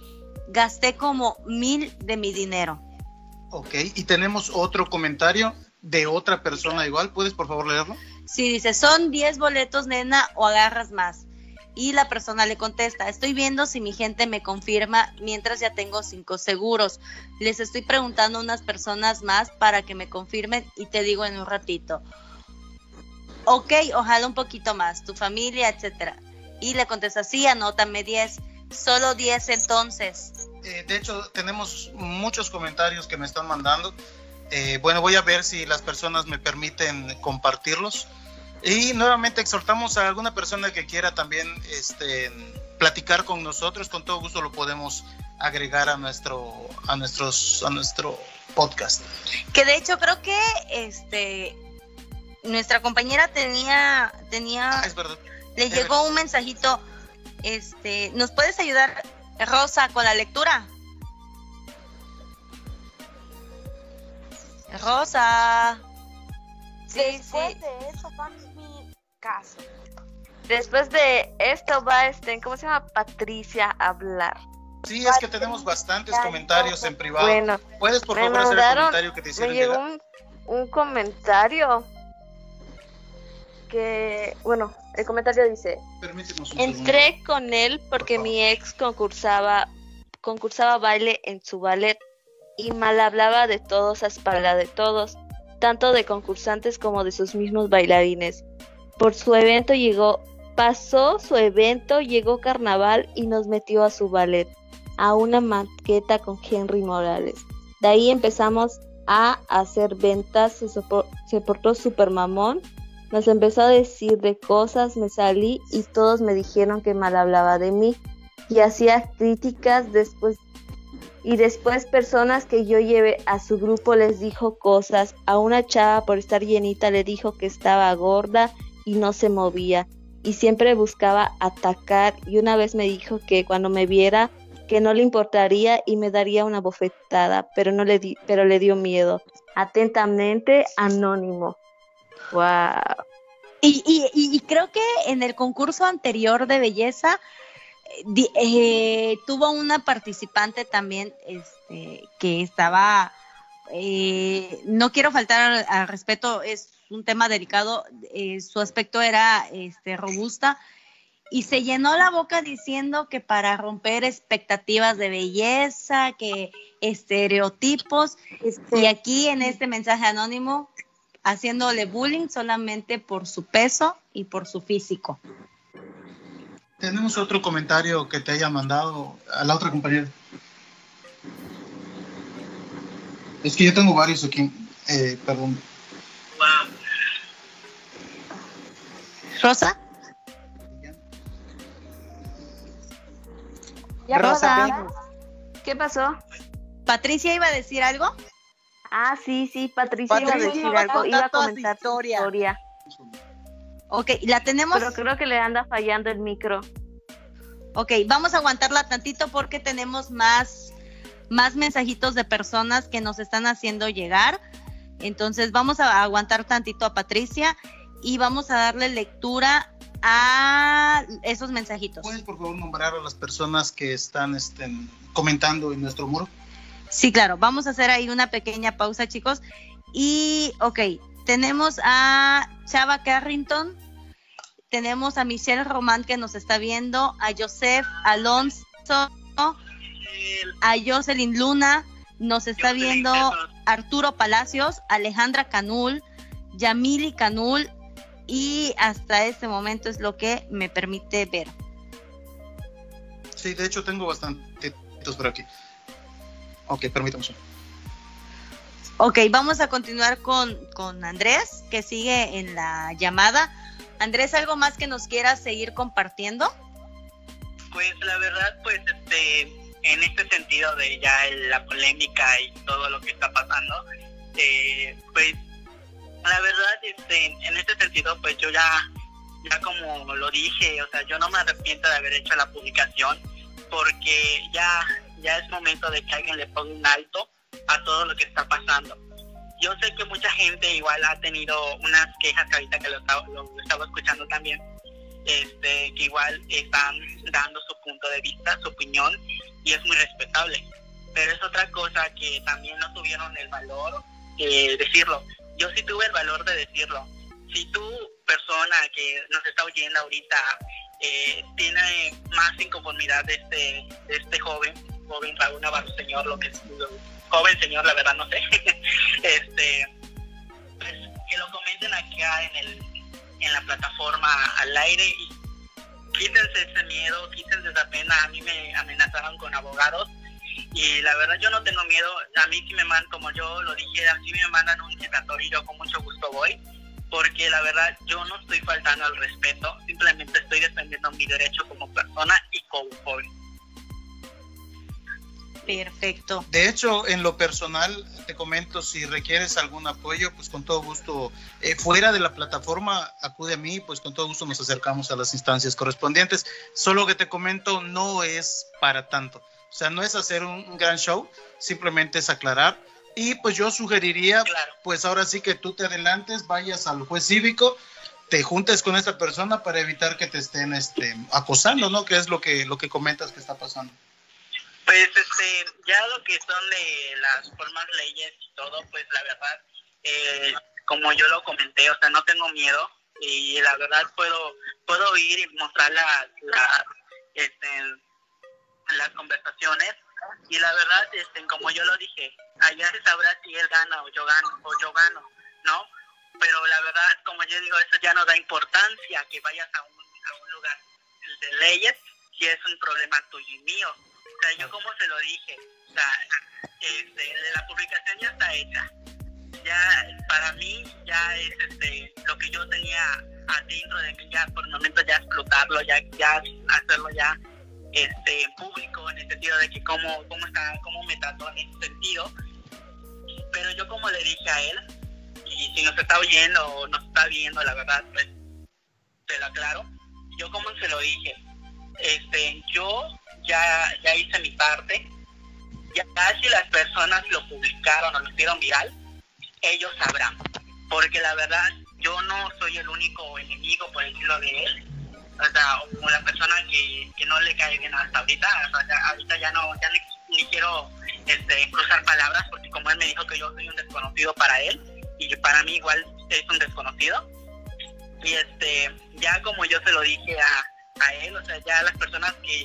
Gasté como mil de mi dinero. Ok, y tenemos otro comentario de otra persona igual. ¿Puedes por favor leerlo? Sí, dice, son 10 boletos, nena, o agarras más. Y la persona le contesta, estoy viendo si mi gente me confirma mientras ya tengo cinco seguros. Les estoy preguntando a unas personas más para que me confirmen y te digo en un ratito ok, ojalá un poquito más, tu familia, etcétera. Y le contesta, sí, anótame 10, solo 10 entonces. Eh, de hecho, tenemos muchos comentarios que me están mandando. Eh, bueno, voy a ver si las personas me permiten compartirlos. Y nuevamente exhortamos a alguna persona que quiera también este, platicar con nosotros, con todo gusto lo podemos agregar a nuestro, a nuestros, a nuestro podcast. Que de hecho creo que este nuestra compañera tenía, tenía, ah, le llegó un mensajito, este, ¿nos puedes ayudar, Rosa, con la lectura? Rosa. Sí, Después de eso va mi caso. Después de esto va, este, ¿cómo se llama? Patricia a hablar. Sí, es que tenemos bastantes comentarios en privado. Bueno, ¿Puedes por favor hacer el comentario que te hicieron me llegó un, un comentario bueno, el comentario dice, entré con él porque mi ex concursaba, concursaba baile en su ballet y mal hablaba de todos a espalda de todos, tanto de concursantes como de sus mismos bailarines. Por su evento llegó, pasó su evento, llegó carnaval y nos metió a su ballet, a una maqueta con Henry Morales. De ahí empezamos a hacer ventas, se, se portó super mamón nos empezó a decir de cosas, me salí y todos me dijeron que mal hablaba de mí y hacía críticas después y después personas que yo llevé a su grupo les dijo cosas. A una chava por estar llenita le dijo que estaba gorda y no se movía y siempre buscaba atacar y una vez me dijo que cuando me viera que no le importaría y me daría una bofetada, pero no le di, pero le dio miedo. Atentamente anónimo. Wow. Y, y, y, creo que en el concurso anterior de belleza eh, tuvo una participante también este, que estaba, eh, no quiero faltar al, respeto, es un tema delicado, eh, su aspecto era este, robusta y se llenó la boca diciendo que para romper expectativas de belleza, que estereotipos, este, y aquí en este mensaje anónimo haciéndole bullying solamente por su peso y por su físico. Tenemos otro comentario que te haya mandado a la otra compañera. Es que yo tengo varios aquí, eh, perdón. Rosa. Ya Rosa. ¿Qué pasó? Patricia iba a decir algo. Ah, sí, sí, Patricia, iba a decir algo, iba a comentar su historia. Ok, la tenemos. Pero creo que le anda fallando el micro. Ok, vamos a aguantarla tantito porque tenemos más, más mensajitos de personas que nos están haciendo llegar. Entonces vamos a aguantar tantito a Patricia y vamos a darle lectura a esos mensajitos. ¿Puedes por favor nombrar a las personas que están este, comentando en nuestro muro? Sí, claro, vamos a hacer ahí una pequeña pausa, chicos. Y, ok, tenemos a Chava Carrington, tenemos a Michelle Román que nos está viendo, a Joseph Alonso, a Jocelyn Luna, nos está viendo Arturo Palacios, Alejandra Canul, Yamili Canul, y hasta este momento es lo que me permite ver. Sí, de hecho tengo bastantes por aquí. Ok, permítame. Ok, vamos a continuar con, con Andrés, que sigue en la llamada. Andrés, ¿algo más que nos quieras seguir compartiendo? Pues la verdad, pues este, en este sentido de ya la polémica y todo lo que está pasando, eh, pues la verdad, este, en este sentido, pues yo ya, ya como lo dije, o sea, yo no me arrepiento de haber hecho la publicación porque ya ya es momento de que alguien le ponga un alto a todo lo que está pasando. Yo sé que mucha gente igual ha tenido unas quejas que ahorita que lo estaba, lo escuchando también, este, que igual están dando su punto de vista, su opinión, y es muy respetable. Pero es otra cosa que también no tuvieron el valor de decirlo. Yo sí tuve el valor de decirlo. Si tú, persona que nos está oyendo ahorita, eh, tiene más inconformidad de este, de este joven, joven Raúl Navarro, señor, lo que es joven señor, la verdad no sé, este, pues, que lo comenten acá en, el, en la plataforma al aire. Y quítense ese miedo, quítense esa pena, a mí me amenazaron con abogados. Y la verdad yo no tengo miedo, a mí si me mandan, como yo lo dije, a mí me mandan un citatorio, yo con mucho gusto voy, porque la verdad yo no estoy faltando al respeto, simplemente estoy defendiendo mi derecho como persona y como joven. Perfecto. De hecho, en lo personal, te comento, si requieres algún apoyo, pues con todo gusto, eh, fuera de la plataforma, acude a mí, pues con todo gusto nos acercamos a las instancias correspondientes. Solo que te comento, no es para tanto. O sea, no es hacer un, gran show, simplemente es aclarar. Y pues yo sugeriría, pues ahora sí que tú te adelantes, vayas al juez cívico, te juntes con esta persona para evitar que te estén este, acosando, ¿no? Que es lo que, lo que comentas que está pasando. Pues este, ya lo que son de las formas, leyes y todo, pues la verdad, eh, como yo lo comenté, o sea, no tengo miedo y la verdad puedo puedo ir y mostrar la, este, las conversaciones y la verdad, este, como yo lo dije, allá se sabrá si él gana o yo gano o yo gano, ¿no? Pero la verdad, como yo digo, eso ya no da importancia que vayas a un, a un lugar de leyes si es un problema tuyo y mío sea, yo como se lo dije, o sea, este, la publicación ya está hecha. Ya, para mí, ya es este, lo que yo tenía adentro de mí, ya por el momento ya explotarlo, ya, ya hacerlo ya este, público, en el sentido de que cómo, cómo, está, cómo me trató en ese sentido. Pero yo como le dije a él, y si nos está oyendo o nos está viendo, la verdad, pues te lo aclaro, yo como se lo dije, este, yo ya, ya hice mi parte. Ya si las personas lo publicaron o lo hicieron viral, ellos sabrán. Porque la verdad, yo no soy el único enemigo, por decirlo de él. o sea, como la persona que, que no le cae bien hasta ahorita, o sea, ahorita ya no, ya ni, ni quiero este, cruzar palabras porque como él me dijo que yo soy un desconocido para él y para mí igual es un desconocido y este ya como yo se lo dije a, a él o sea ya las personas que,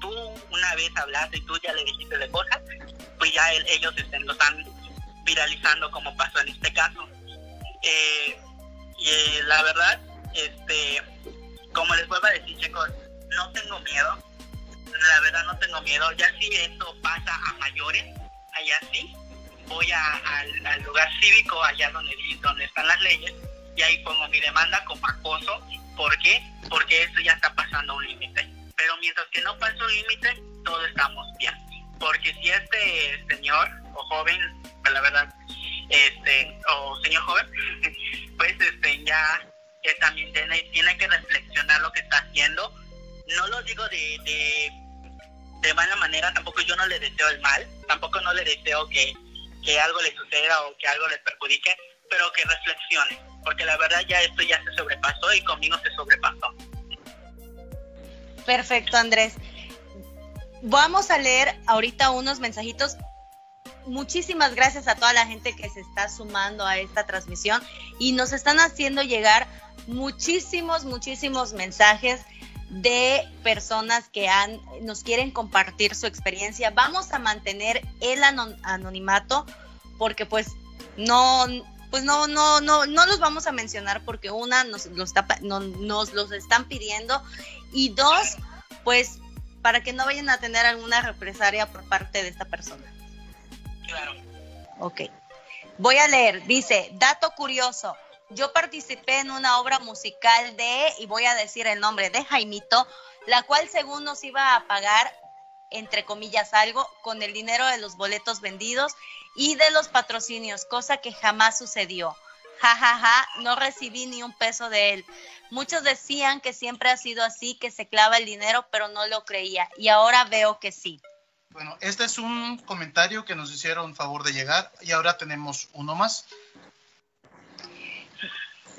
tú una vez hablaste y tú ya le dijiste de cosas pues ya ellos estén, lo están viralizando como pasó en este caso eh, y eh, la verdad este como les vuelvo a decir chicos no tengo miedo la verdad no tengo miedo. Ya si esto pasa a mayores, allá sí, voy al lugar cívico, allá donde, donde están las leyes, y ahí pongo mi demanda como acoso. ¿Por qué? Porque eso ya está pasando un límite. Pero mientras que no pasa un límite, todos estamos bien. Porque si este señor o joven, pues la verdad, este, o señor joven, pues este, ya que también tiene, tiene que reflexionar lo que está haciendo. No lo digo de, de mala manera, tampoco yo no le deseo el mal, tampoco no le deseo que, que algo le suceda o que algo le perjudique, pero que reflexione, porque la verdad ya esto ya se sobrepasó y conmigo se sobrepasó. Perfecto, Andrés. Vamos a leer ahorita unos mensajitos. Muchísimas gracias a toda la gente que se está sumando a esta transmisión y nos están haciendo llegar muchísimos, muchísimos mensajes de personas que han, nos quieren compartir su experiencia. Vamos a mantener el anonimato porque pues no, pues no, no, no, no los vamos a mencionar porque una nos, lo está, nos los están pidiendo y dos, pues para que no vayan a tener alguna represalia por parte de esta persona. Claro. Ok. Voy a leer, dice, dato curioso, yo participé en una obra musical de, y voy a decir el nombre, de Jaimito, la cual según nos iba a pagar, entre comillas, algo con el dinero de los boletos vendidos y de los patrocinios, cosa que jamás sucedió. Ja, ja, ja, no recibí ni un peso de él. Muchos decían que siempre ha sido así, que se clava el dinero, pero no lo creía. Y ahora veo que sí. Bueno, este es un comentario que nos hicieron favor de llegar y ahora tenemos uno más.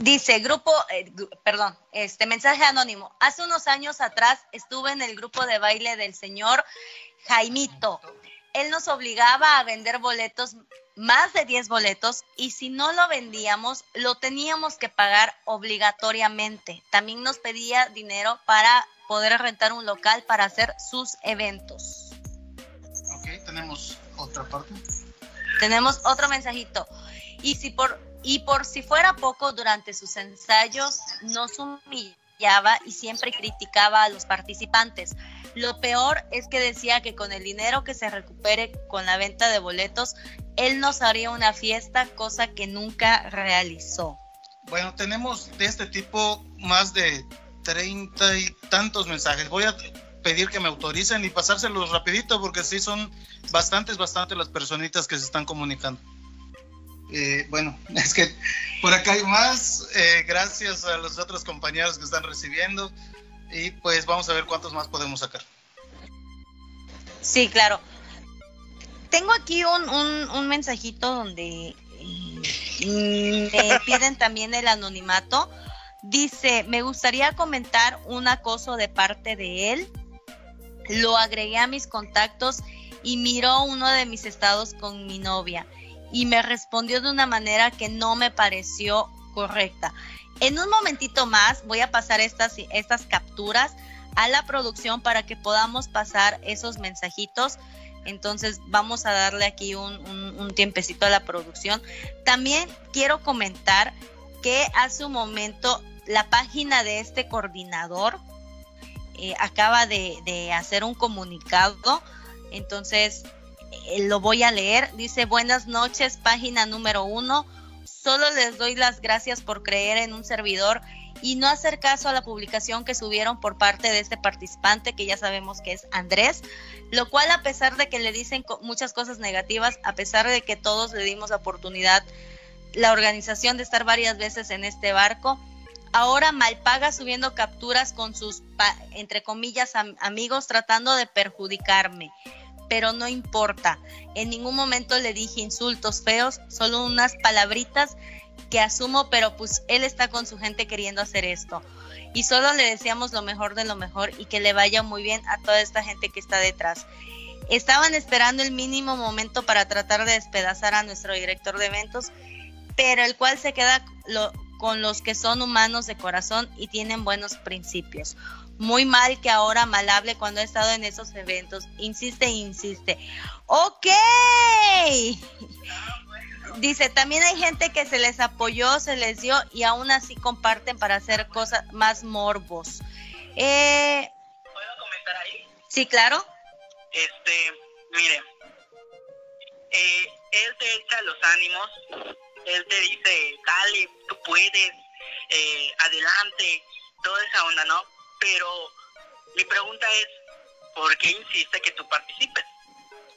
Dice, grupo, eh, perdón, este mensaje anónimo. Hace unos años atrás estuve en el grupo de baile del señor Jaimito. Él nos obligaba a vender boletos, más de 10 boletos, y si no lo vendíamos, lo teníamos que pagar obligatoriamente. También nos pedía dinero para poder rentar un local para hacer sus eventos. Ok, tenemos otra parte. Tenemos otro mensajito. Y si por y por si fuera poco, durante sus ensayos nos humillaba y siempre criticaba a los participantes. Lo peor es que decía que con el dinero que se recupere con la venta de boletos, él nos haría una fiesta, cosa que nunca realizó. Bueno, tenemos de este tipo más de treinta y tantos mensajes. Voy a pedir que me autoricen y pasárselos rapidito porque sí son bastantes, bastantes las personitas que se están comunicando. Eh, bueno, es que por acá hay más. Eh, gracias a los otros compañeros que están recibiendo. Y pues vamos a ver cuántos más podemos sacar. Sí, claro. Tengo aquí un, un, mensajito donde mm, me piden también el anonimato. Dice, me gustaría comentar un acoso de parte de él. Lo agregué a mis contactos y miró uno de mis estados con mi novia y me respondió de una manera que no me pareció correcta. En un momentito más voy a pasar estas, estas capturas a la producción para que podamos pasar esos mensajitos. Entonces vamos a darle aquí un, un, tiempecito a la producción. También quiero comentar que hace un momento la página de este coordinador eh, acaba de, de hacer un comunicado. Entonces eh, lo voy a leer. Dice, buenas noches, página número uno. Solo les doy las gracias por creer en un servidor y no hacer caso a la publicación que subieron por parte de este participante, que ya sabemos que es Andrés, lo cual a pesar de que le dicen muchas cosas negativas, a pesar de que todos le dimos la oportunidad, la organización de estar varias veces en este barco, ahora malpaga subiendo capturas con sus, entre comillas, amigos tratando de perjudicarme pero no importa. En ningún momento le dije insultos feos, solo unas palabritas que asumo, pero pues él está con su gente queriendo hacer esto. Y solo le deseamos lo mejor de lo mejor y que le vaya muy bien a toda esta gente que está detrás. Estaban esperando el mínimo momento para tratar de despedazar a nuestro director de eventos, pero el cual se queda con los que son humanos de corazón y tienen buenos principios. Muy mal que ahora mal hable cuando ha estado en esos eventos. Insiste insiste. Ok. Dice, también hay gente que se les apoyó, se les dio y aún así comparten para hacer cosas más morbos. Eh, ¿Puedo comentar ahí? Sí, claro. Este, mire, eh, él te echa los ánimos, él te dice, dale, tú puedes, eh, adelante, toda esa onda, ¿no? Pero mi pregunta es, ¿por qué insiste que tú participes?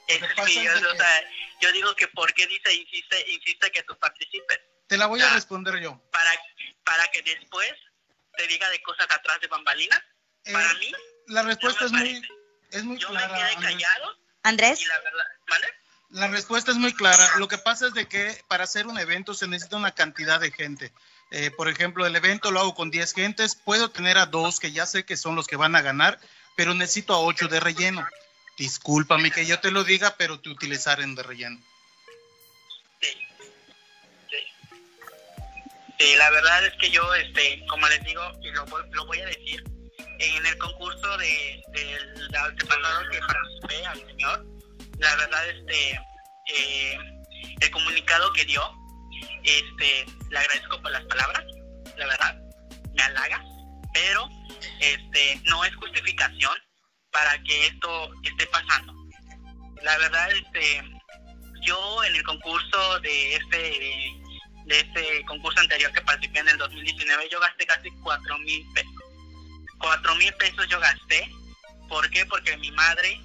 es yo, digo que ¿por qué dice, insiste, insiste que tú participes? Te la voy a responder yo. Para, para que después te diga de cosas atrás de bambalinas. para eh, mí. La respuesta es muy, es muy yo clara. Me quedé callado. Andrés. Y la verdad, ¿vale? La respuesta es muy clara. Lo que pasa es de que para hacer un evento se necesita una cantidad de gente. Eh, por ejemplo, el evento lo hago con 10 gentes, puedo tener a dos que ya sé que son los que van a ganar, pero necesito a 8 de relleno. Discúlpame que yo te lo diga, pero te utilizarán de relleno. Sí. sí. Sí, la verdad es que yo, este, como les digo, y lo, lo voy a decir, en el concurso de, del de antepasado que participé al señor, la verdad, este, eh, el comunicado que dio, este, le agradezco por las palabras, la verdad, me halaga, pero este, no es justificación para que esto esté pasando. La verdad, este, yo en el concurso de este, de este concurso anterior que participé en el 2019, yo gasté casi cuatro mil pesos. Cuatro mil pesos yo gasté. ¿Por qué? Porque mi madre,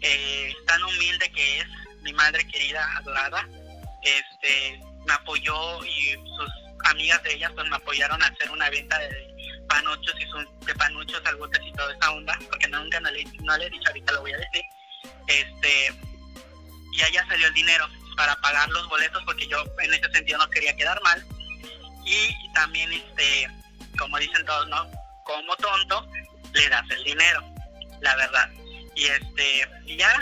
eh, tan humilde que es, mi madre querida, adorada, este, me apoyó y sus amigas de ella pues me apoyaron a hacer una venta de panuchos y de panuchos, albutes y toda esa onda, porque nunca no le, no le he dicho, ahorita lo voy a decir. Este, y allá salió el dinero para pagar los boletos, porque yo en ese sentido no quería quedar mal. Y también, este, como dicen todos, ¿no? Como tonto, le das el dinero, la verdad. Y este, y ya,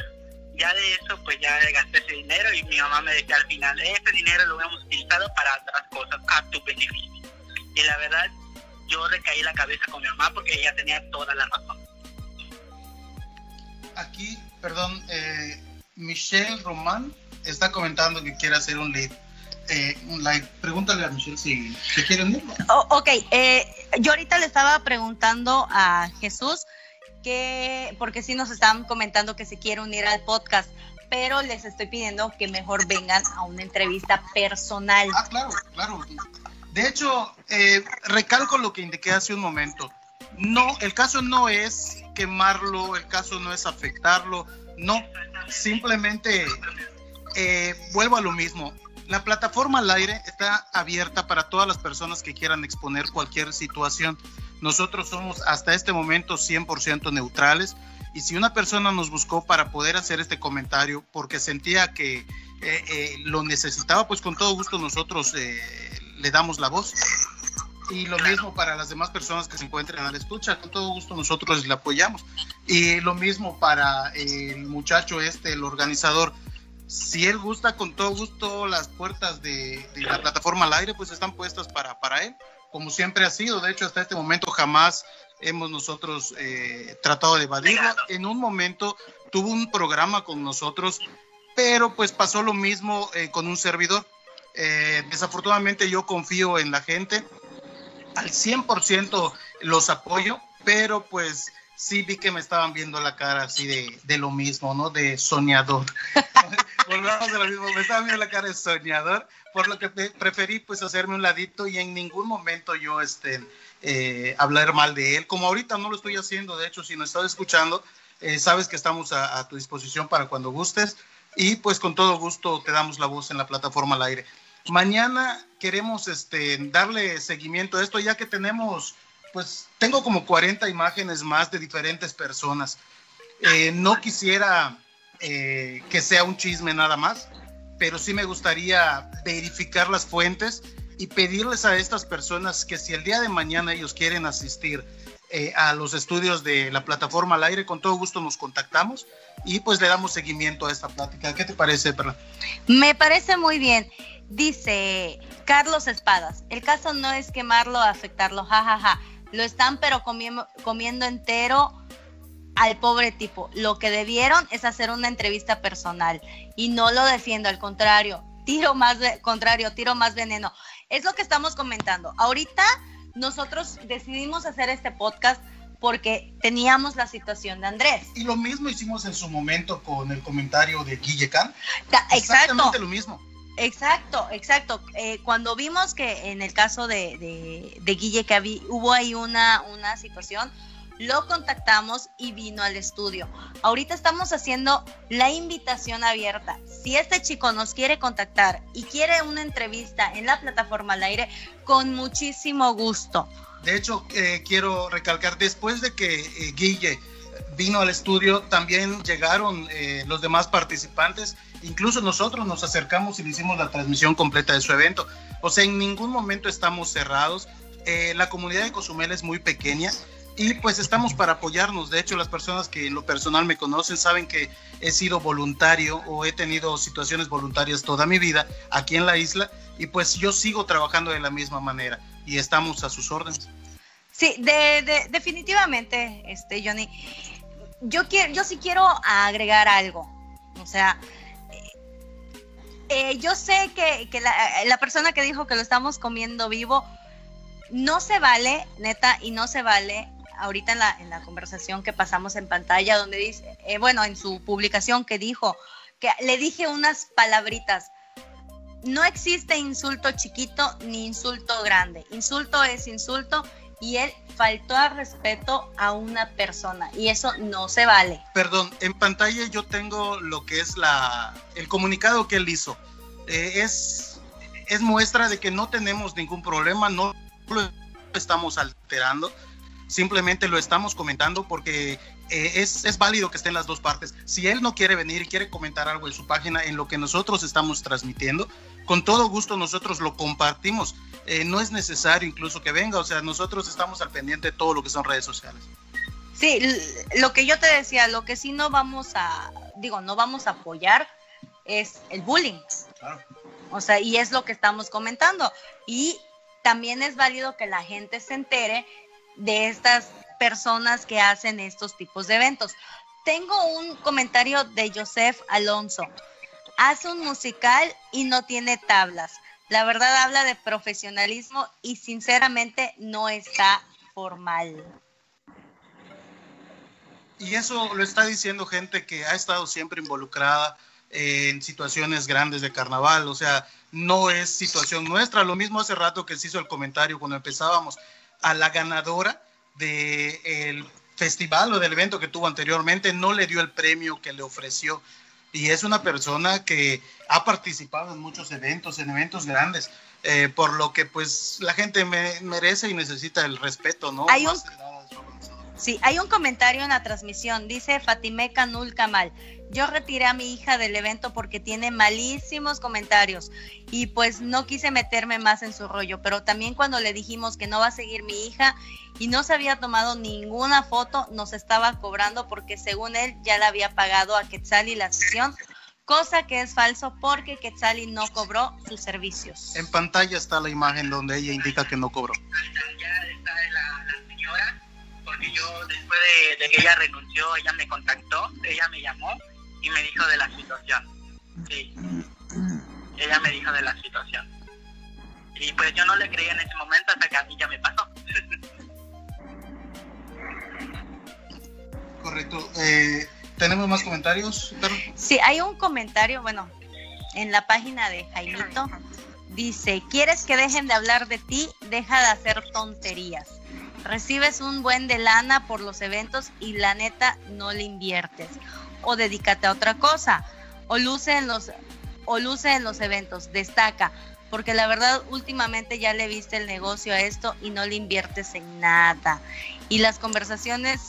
ya de eso, pues ya gasté ese dinero y mi mamá me decía al final, ese dinero lo hemos utilizado para otras cosas, a tu beneficio. Y la verdad, yo recaí la cabeza con mi mamá porque ella tenía toda la razón. Aquí, perdón, eh, Michelle Román está comentando que quiere hacer un live. Eh, un live. Pregúntale a Michelle si se quiere unir. Oh, ok, eh, yo ahorita le estaba preguntando a Jesús que, porque sí nos estaban comentando que se quiere unir al podcast, pero les estoy pidiendo que mejor vengan a una entrevista personal. Ah, claro, claro. De hecho, eh, recalco lo que indiqué hace un momento. No, el caso no es quemarlo, el caso no es afectarlo, no, simplemente eh, vuelvo a lo mismo. La plataforma al aire está abierta para todas las personas que quieran exponer cualquier situación. Nosotros somos hasta este momento 100% neutrales y si una persona nos buscó para poder hacer este comentario porque sentía que eh, lo necesitaba, pues con todo gusto nosotros le damos la voz. Y lo mismo para las demás personas que se encuentren a la escucha, con todo gusto nosotros le apoyamos. Y lo mismo para el muchacho este, el organizador. Si él gusta, con todo gusto, las puertas de, la plataforma al aire pues están puestas para, para él, como siempre ha sido. De hecho, hasta este momento jamás hemos nosotros eh, tratado de evadirlo. En un momento tuvo un programa con nosotros, pero pues pasó lo mismo eh, con un servidor eh, desafortunadamente yo confío en la gente, al 100% los apoyo, pero pues sí vi que me estaban viendo la cara así de, de lo mismo, ¿no? De soñador. Volvamos de lo mismo, me estaban viendo la cara de soñador, por lo que preferí pues hacerme un ladito y en ningún momento yo este, eh, hablar mal de él, como ahorita no lo estoy haciendo, de hecho si no estás escuchando, eh, sabes que estamos a, tu disposición para cuando gustes y pues con todo gusto te damos la voz en la plataforma al aire. Mañana queremos este, darle seguimiento a esto, ya que tenemos, pues tengo como 40 imágenes más de diferentes personas. Eh, no quisiera eh, que sea un chisme nada más, pero sí me gustaría verificar las fuentes y pedirles a estas personas que si el día de mañana ellos quieren asistir eh, a los estudios de la plataforma al aire, con todo gusto nos contactamos y pues le damos seguimiento a esta plática. ¿Qué te parece, Perla? Me parece muy bien. Dice Carlos Espadas, el caso no es quemarlo afectarlo, jajaja. Lo están pero comiendo, comiendo entero al pobre tipo. Lo que debieron es hacer una entrevista personal y no lo defiendo, al contrario, tiro más, contrario, tiro más veneno. Es lo que estamos comentando. Ahorita nosotros decidimos hacer este podcast porque teníamos la situación de Andrés. Y lo mismo hicimos en su momento con el comentario de Guille Can. Exactamente lo mismo. Exacto, exacto. Eh, cuando vimos que en el caso de, de, Guille que había, hubo ahí una, una situación, lo contactamos y vino al estudio. Ahorita estamos haciendo la invitación abierta. Si este chico nos quiere contactar y quiere una entrevista en la plataforma al aire, con muchísimo gusto. De hecho, eh, quiero recalcar, después de que eh, Guille vino al estudio, también llegaron eh, los demás participantes. Incluso nosotros nos acercamos y le hicimos la transmisión completa de su evento. O sea, en ningún momento estamos cerrados. la comunidad de Cozumel es muy pequeña y pues estamos para apoyarnos. De hecho, las personas que en lo personal me conocen saben que he sido voluntario o he tenido situaciones voluntarias toda mi vida aquí en la isla y pues yo sigo trabajando de la misma manera y estamos a sus órdenes. Sí, de, definitivamente, este Johnny. Yo quiero, yo sí quiero agregar algo. O sea, eh, yo sé que, que la persona que dijo que lo estamos comiendo vivo no se vale, neta, y no se vale ahorita en la, en la conversación que pasamos en pantalla, donde dice, eh, bueno, en su publicación que dijo, que le dije unas palabritas. No existe insulto chiquito ni insulto grande. Insulto es insulto y él faltó al respeto a una persona y eso no se vale. Perdón, en pantalla yo tengo lo que es la el comunicado que él hizo. Eh, es, es muestra de que no tenemos ningún problema, no lo estamos alterando simplemente lo estamos comentando porque eh, es, es, válido que estén las dos partes. Si él no quiere venir y quiere comentar algo en su página en lo que nosotros estamos transmitiendo, con todo gusto nosotros lo compartimos. Eh, no es necesario incluso que venga, o sea, nosotros estamos al pendiente de todo lo que son redes sociales. Sí, lo que yo te decía, lo que sí no vamos a, digo, no vamos a apoyar es el bullying. Claro. O sea, y es lo que estamos comentando. Y también es válido que la gente se entere de estas personas que hacen estos tipos de eventos. Tengo un comentario de Joseph Alonso. Hace un musical y no tiene tablas. La verdad habla de profesionalismo y sinceramente no está formal. Y eso lo está diciendo gente que ha estado siempre involucrada en situaciones grandes de carnaval, o sea, no es situación nuestra. Lo mismo hace rato que se hizo el comentario cuando empezábamos a la ganadora del festival o del evento que tuvo anteriormente, no le dio el premio que le ofreció. Y es una persona que ha participado en muchos eventos, en eventos grandes, eh, por lo que pues la gente merece y necesita el respeto, ¿no? Hay un, sí, hay un comentario en la transmisión, dice Fatime Canul Kamal yo retiré a mi hija del evento porque tiene malísimos comentarios y pues no quise meterme más en su rollo, pero también cuando le dijimos que no va a seguir mi hija y no se había tomado ninguna foto, nos estaba cobrando porque según él ya le había pagado a Quetzali la sesión, cosa que es falso porque Quetzali no cobró sus servicios. En pantalla está la imagen donde ella indica que no cobró. Ya está la, señora, porque yo después de, de que ella renunció, ella me contactó, ella me llamó y me dijo de la situación. Sí. Ella me dijo de la situación. Y pues yo no le creí en ese momento hasta que a mí ya me pasó. Correcto. Eh, ¿Tenemos más comentarios? Sí, hay un comentario, bueno, en la página de Jaimito. Dice, ¿quieres que dejen de hablar de ti? Deja de hacer tonterías. Recibes un buen de lana por los eventos y la neta no le inviertes o dedícate a otra cosa o luce en los o luce en los eventos, destaca, porque la verdad últimamente ya le viste el negocio a esto y no le inviertes en nada. Y las conversaciones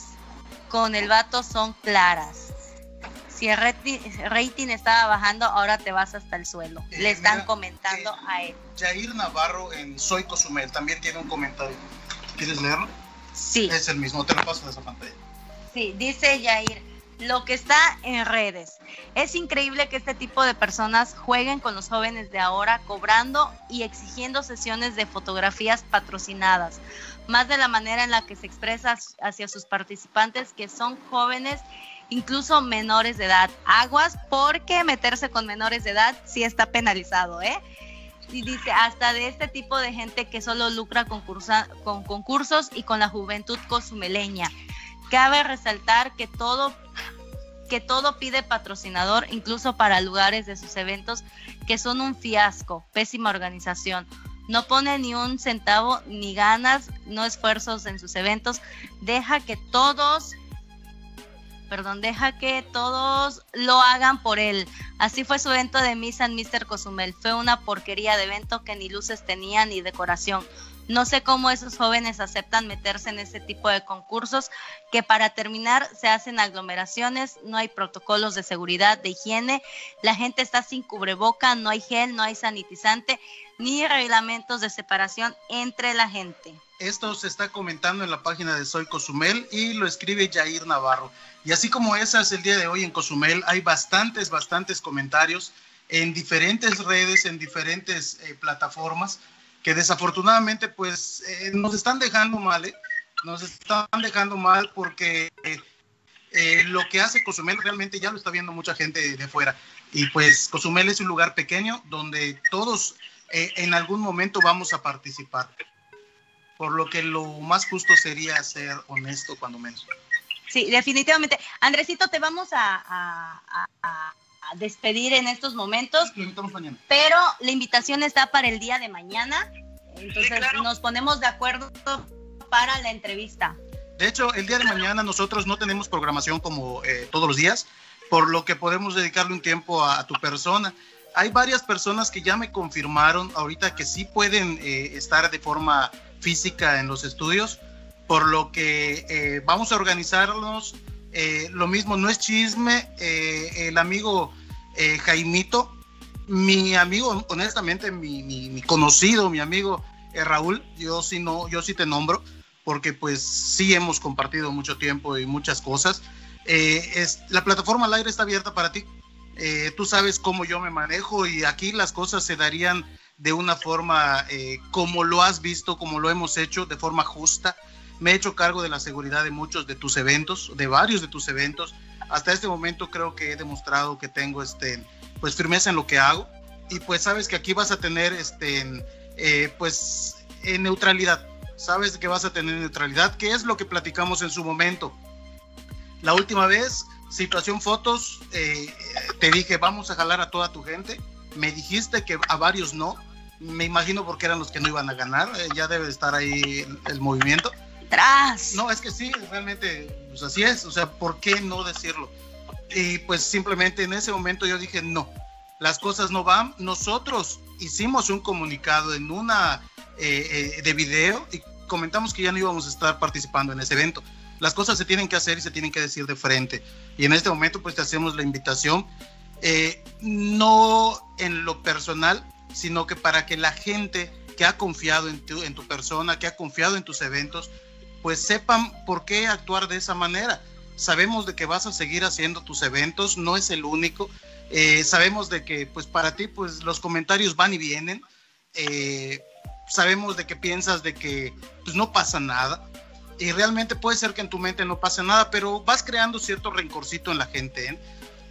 con el vato son claras. si el rating, estaba bajando, ahora te vas hasta el suelo. Eh, Le están mira, comentando eh, a él. Jair Navarro en Soy Cozumel también tiene un comentario. ¿Quieres leerlo? Sí. Es el mismo, te lo paso de esa pantalla. Sí, dice Yair, lo que está en redes. Es increíble que este tipo de personas jueguen con los jóvenes de ahora, cobrando y exigiendo sesiones de fotografías patrocinadas, más de la manera en la que se expresa hacia sus participantes, que son jóvenes, incluso menores de edad. Aguas, porque meterse con menores de edad sí está penalizado, ¿eh? Y dice, hasta de este tipo de gente que solo lucra concursa- con concursos y con la juventud cozumeleña. Cabe resaltar que todo que todo pide patrocinador, incluso para lugares de sus eventos que son un fiasco, pésima organización. No pone ni un centavo, ni ganas, no esfuerzos en sus eventos. Deja que todos, perdón, deja que todos lo hagan por él. Así fue su evento de Miss and Mr. Cozumel. Fue una porquería de evento que ni luces tenía ni decoración. No sé cómo esos jóvenes aceptan meterse en ese tipo de concursos que para terminar se hacen aglomeraciones, no hay protocolos de seguridad, de higiene, la gente está sin cubreboca, no hay gel, no hay sanitizante, ni reglamentos de separación entre la gente. Esto se está comentando en la página de Soy Cozumel y lo escribe Jair Navarro. Y así como esas el día de hoy en Cozumel, hay bastantes, bastantes comentarios en diferentes redes, en diferentes eh, plataformas, que desafortunadamente pues eh, nos están dejando mal, ¿eh? nos están dejando mal porque lo que hace Cozumel realmente ya lo está viendo mucha gente de, fuera. Y pues Cozumel es un lugar pequeño donde todos en algún momento vamos a participar. Por lo que lo más justo sería ser honesto cuando menos. Sí, definitivamente. Andresito, te vamos a, a- a- a- a despedir en estos momentos, mañana. pero la invitación está para el día de mañana. Entonces Sí, claro. nos ponemos de acuerdo para la entrevista. De hecho, el día de mañana nosotros no tenemos programación como eh, todos los días, por lo que podemos dedicarle un tiempo a, a tu persona. Hay varias personas que ya me confirmaron ahorita que sí pueden eh, estar de forma física en los estudios, por lo que eh, vamos a organizarnos. Eh, lo mismo, no es chisme, eh, el amigo eh, Jaimito, mi amigo, honestamente, mi, mi- mi conocido, mi amigo eh, Raúl, yo sí, no, yo sí te nombro, porque pues sí hemos compartido mucho tiempo y muchas cosas. Eh, es, la plataforma al aire está abierta para ti. Tú sabes cómo yo me manejo y aquí las cosas se darían de una forma como lo has visto, como lo hemos hecho, de forma justa. Me he hecho cargo de la seguridad de muchos de tus eventos, de varios de tus eventos. Hasta este momento creo que he demostrado que tengo este, pues firmeza en lo que hago y pues sabes que aquí vas a tener este, eh, pues neutralidad. Sabes que vas a tener neutralidad, que es lo que platicamos en su momento. La última vez, situación fotos, eh, te dije, vamos a jalar a toda tu gente. Me dijiste que a varios no. Me imagino porque eran los que no iban a ganar. eh, ya debe estar ahí el, el movimiento. ¡Tras! No, es que sí, realmente, pues así es. O sea, ¿por qué no decirlo? Y pues simplemente en ese momento yo dije, no, las cosas no van. Nosotros hicimos un comunicado en una eh, eh, de video y comentamos que ya no íbamos a estar participando en ese evento. Las cosas se tienen que hacer y se tienen que decir de frente. Y en este momento pues te hacemos la invitación, eh, no en lo personal, sino que para que la gente que ha confiado en tu persona, que ha confiado en tus eventos, pues sepan por qué actuar de esa manera. Sabemos de que vas a seguir haciendo tus eventos, no es el único. Eh, sabemos de que pues para ti pues los comentarios van y vienen. Eh, sabemos de que piensas de que pues no pasa nada. Y realmente puede ser que en tu mente no pase nada, pero vas creando cierto rencorcito en la gente. ¿eh?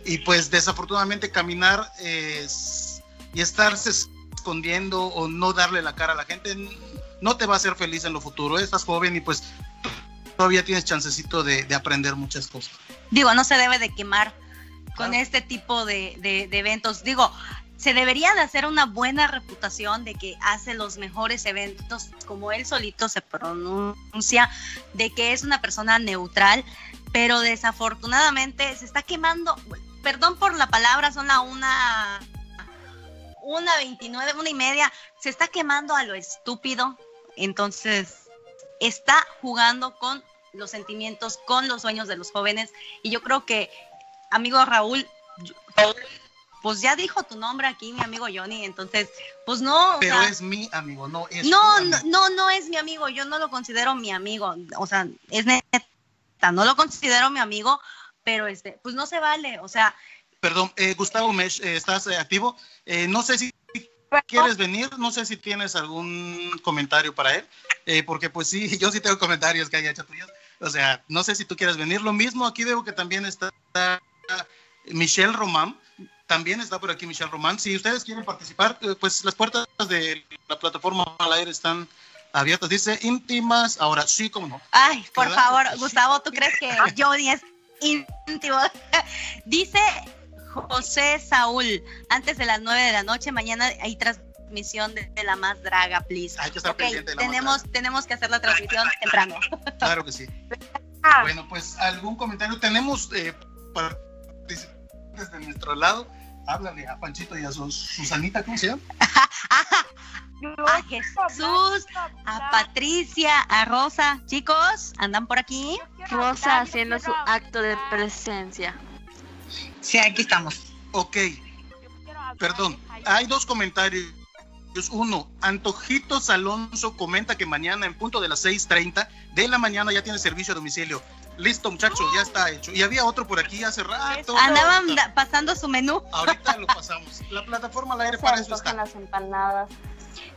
Y pues desafortunadamente caminar y estarse escondiendo o no darle la cara a la gente no te va a hacer feliz en lo futuro. Estás joven y pues todavía tienes chancecito de, de aprender muchas cosas. Digo, no se debe de quemar con Claro. este tipo de, de- de eventos. Digo, se debería de hacer una buena reputación de que hace los mejores eventos, como él solito se pronuncia, de que es una persona neutral, pero desafortunadamente se está quemando, perdón por la palabra, son la una, una veintinueve, una y media, se está quemando a lo estúpido, entonces está jugando con los sentimientos, con los sueños de los jóvenes, y yo creo que amigo Raúl, yo- pues ya dijo tu nombre aquí, mi amigo Johnny, entonces, pues no. o Pero sea, es mi amigo, no es no, no, no, no es mi amigo, yo no lo considero mi amigo, o sea, es neta, no lo considero mi amigo, pero este, pues no se vale, o sea, Perdón, eh, Gustavo Mesh, eh, ¿estás eh, activo? Eh, no sé si quieres venir, no sé si tienes algún comentario para él, eh, porque pues sí, yo sí tengo comentarios que haya hecho tuyos. O sea, no sé si tú quieres venir. Lo mismo, aquí veo que también está Michelle Román. También está por aquí Michelle Román. Si ustedes quieren participar, eh, pues las puertas de la plataforma al aire están abiertas. Dice íntimas. Ahora sí, como no. Ay, por ¿Verdad? favor, Gustavo, ¿tú crees que Johnny es íntimo? Dice José Saúl, antes de las 9 de la noche, mañana hay transmisión de, de la más draga, please. Hay que estar pendiente de la Más tenemos, tenemos que hacer la transmisión temprano. Claro que sí. Ah, Bueno, pues algún comentario. Tenemos eh, participantes de nuestro lado. Háblale a Panchito y a Sus- Susanita, ¿cómo se llama? A Jesús, a Patricia, a Rosa. Chicos, ¿andan por aquí? Rosa haciendo su acto de presencia. Sí, aquí estamos. Ok, yo quiero hablar perdón. Hay dos comentarios. Uno, Antojitos Alonso comenta que mañana en punto de las 6.30 de la mañana ya tiene servicio a domicilio. Listo, muchachos, ya está hecho. Y había otro por aquí hace rato. Andaban pasando su menú. Ahorita lo pasamos. La plataforma al aire para eso está. las empanadas.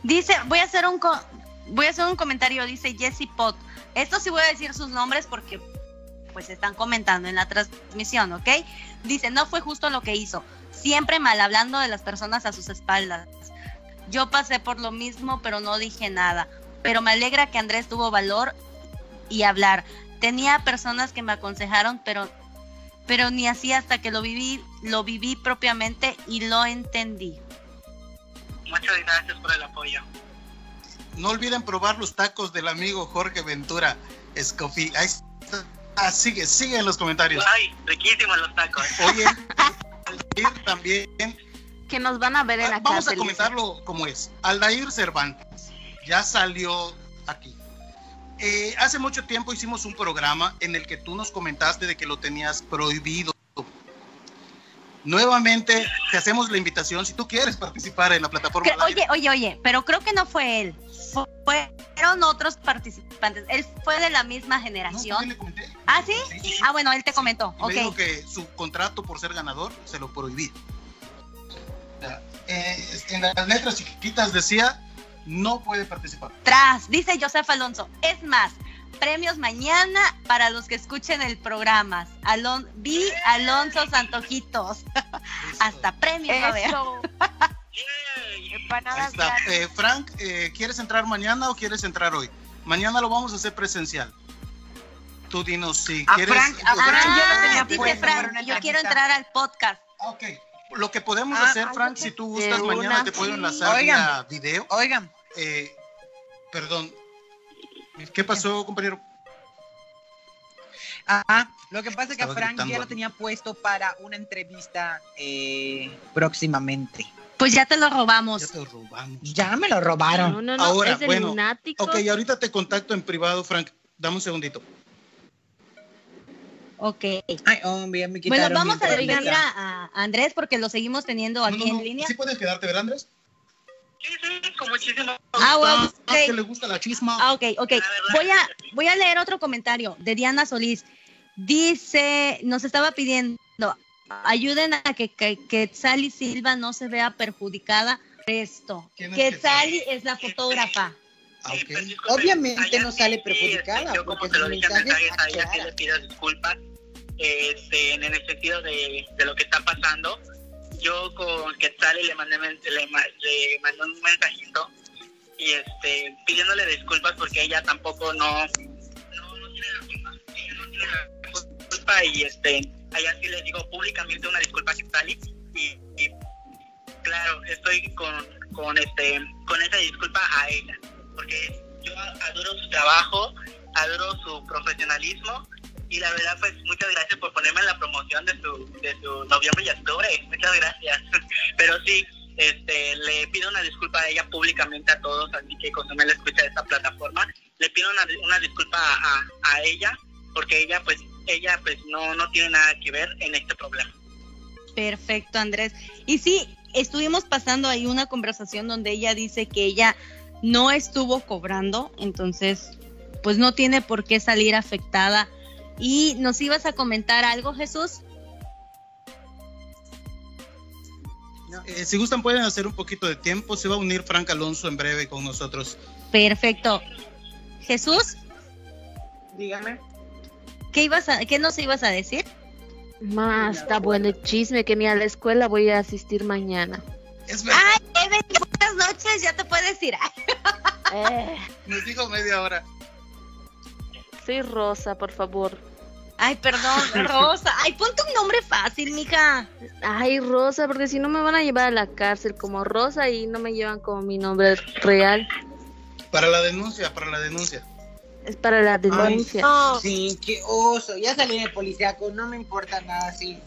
Dice, voy a hacer un co- voy a hacer un comentario, dice Jesse Pot. Esto sí voy a decir sus nombres porque pues están comentando en la transmisión, ¿ok? Dice, no fue justo lo que hizo. Siempre mal hablando de las personas a sus espaldas. Yo pasé por lo mismo, pero no dije nada. Pero me alegra que Andrés tuvo valor y hablar. Tenía personas que me aconsejaron, pero pero ni así hasta que lo viví, lo viví propiamente y lo entendí. Muchas gracias por el apoyo. No olviden probar los tacos del amigo Jorge Ventura Escofi. Ahí está. Ah, sigue, sigue en los comentarios. Ay, riquísimos los tacos. Oye, Aldair también. Que nos van a ver en Ah, la Vamos a comentarlo como es. Aldair Cervantes ya salió aquí. Eh, hace mucho tiempo hicimos un programa en el que tú nos comentaste de que lo tenías prohibido. Nuevamente te hacemos la invitación si tú quieres participar en la plataforma. Que- oye, oye, oye, pero creo que no fue él. Fu- Fueron otros participantes. Él fue de la misma generación. también le comenté. ¿Ah, sí? Sí, sí, sí. Ah, bueno, él te Sí, comentó. y me dijo que su contrato por ser ganador se lo sea, eh, en las letras chiquitas decía no puede participar. Tras, dice Joseph Alonso. Es más, premios mañana para los que escuchen el programa. Alon vi Alonso Santojitos. Hasta premios a haber. Empanadas. Eh, Frank, eh, ¿quieres entrar mañana o quieres entrar hoy? Mañana lo vamos a hacer presencial. Tú dinos si A quieres. Frank- a Frank ya lo tenía Ah, dice puesto para Frank, yo quiero entrar al podcast. Ah, Ok. Lo que podemos Ah, hacer, Frank, si tú gustas, mañana te puedo sí. enlazar Oigan. vía video. Oigan, Eh, perdón. ¿Qué pasó, compañero? ajá, lo que pasa es que Frank gritando ya lo tenía puesto para una entrevista eh, próximamente. Pues ya te lo Ya robamos. te lo robamos. Ya me lo robaron. No, no, no, Ahora, es de bueno, lunáticos. Ok, ahorita te contacto en privado, Frank. Dame un segundito. Ok. Ay, hombre, ya me Bueno, vamos a tarjeta. a, a Andrés porque lo seguimos teniendo No, aquí no, no. en línea. ¿Sí puedes quedarte, verdad, Andrés? Sí, sí, muchísimo Ah, bueno, Ah, ok. que le gusta la chisma. Ah, ok, ok. Voy a, voy a leer otro comentario de Diana Solís. Dice, nos estaba pidiendo, ayuden a que, que, que Sally Silva no se vea perjudicada por esto. ¿Quién es Que? Sally es la fotógrafa. Ah, Sí, pues, disculpe, Obviamente no sale sí, perjudicada, este, yo como te lo dije a ella sí le pido disculpas este, en el sentido de, de lo que está pasando. Yo con Quetzal le mandé, men- le, ma- le mandé un mensajito y este pidiéndole disculpas porque ella tampoco no, no, no tiene la culpa. Ella no tiene la culpa y este, a ella sí le digo públicamente una disculpa a Quetzal y, y claro, estoy con, con este con esa disculpa a ella, porque yo adoro su trabajo, adoro su profesionalismo y la verdad pues muchas gracias por ponerme en la promoción de su, de su noviembre y octubre, muchas gracias. Pero sí, este le pido una disculpa a ella públicamente a todos, así que cuando me la escucha de esta plataforma, le pido una, una disculpa a- a ella porque ella pues ella pues no, no tiene nada que ver en este problema. Perfecto, Andrés. Y sí, estuvimos pasando ahí una conversación donde ella dice que ella no estuvo cobrando, entonces pues no tiene por qué salir afectada. ¿Y nos ibas a comentar algo, Jesús? Eh, si gustan pueden hacer un poquito de tiempo, se va a unir Frank Alonso en breve con nosotros. Perfecto. Jesús, Dígame. ¿Qué, ibas a, ¿qué nos ibas a decir? Más, está bueno el chisme que ni a la escuela voy a asistir mañana. Es verdad, Ay, Evelyn, buenas noches, ya te puedes ir. Eh, nos dijo media hora. soy Rosa, por favor. Ay, perdón, Rosa. Ay, ponte un nombre fácil, mija. Ay, Rosa, porque si no me van a llevar a la cárcel como Rosa y no me llevan como mi nombre real. Para la denuncia, para la denuncia. Es para la denuncia. No, sí, qué oso. Ya salí de policíaco, no me importa nada, sí.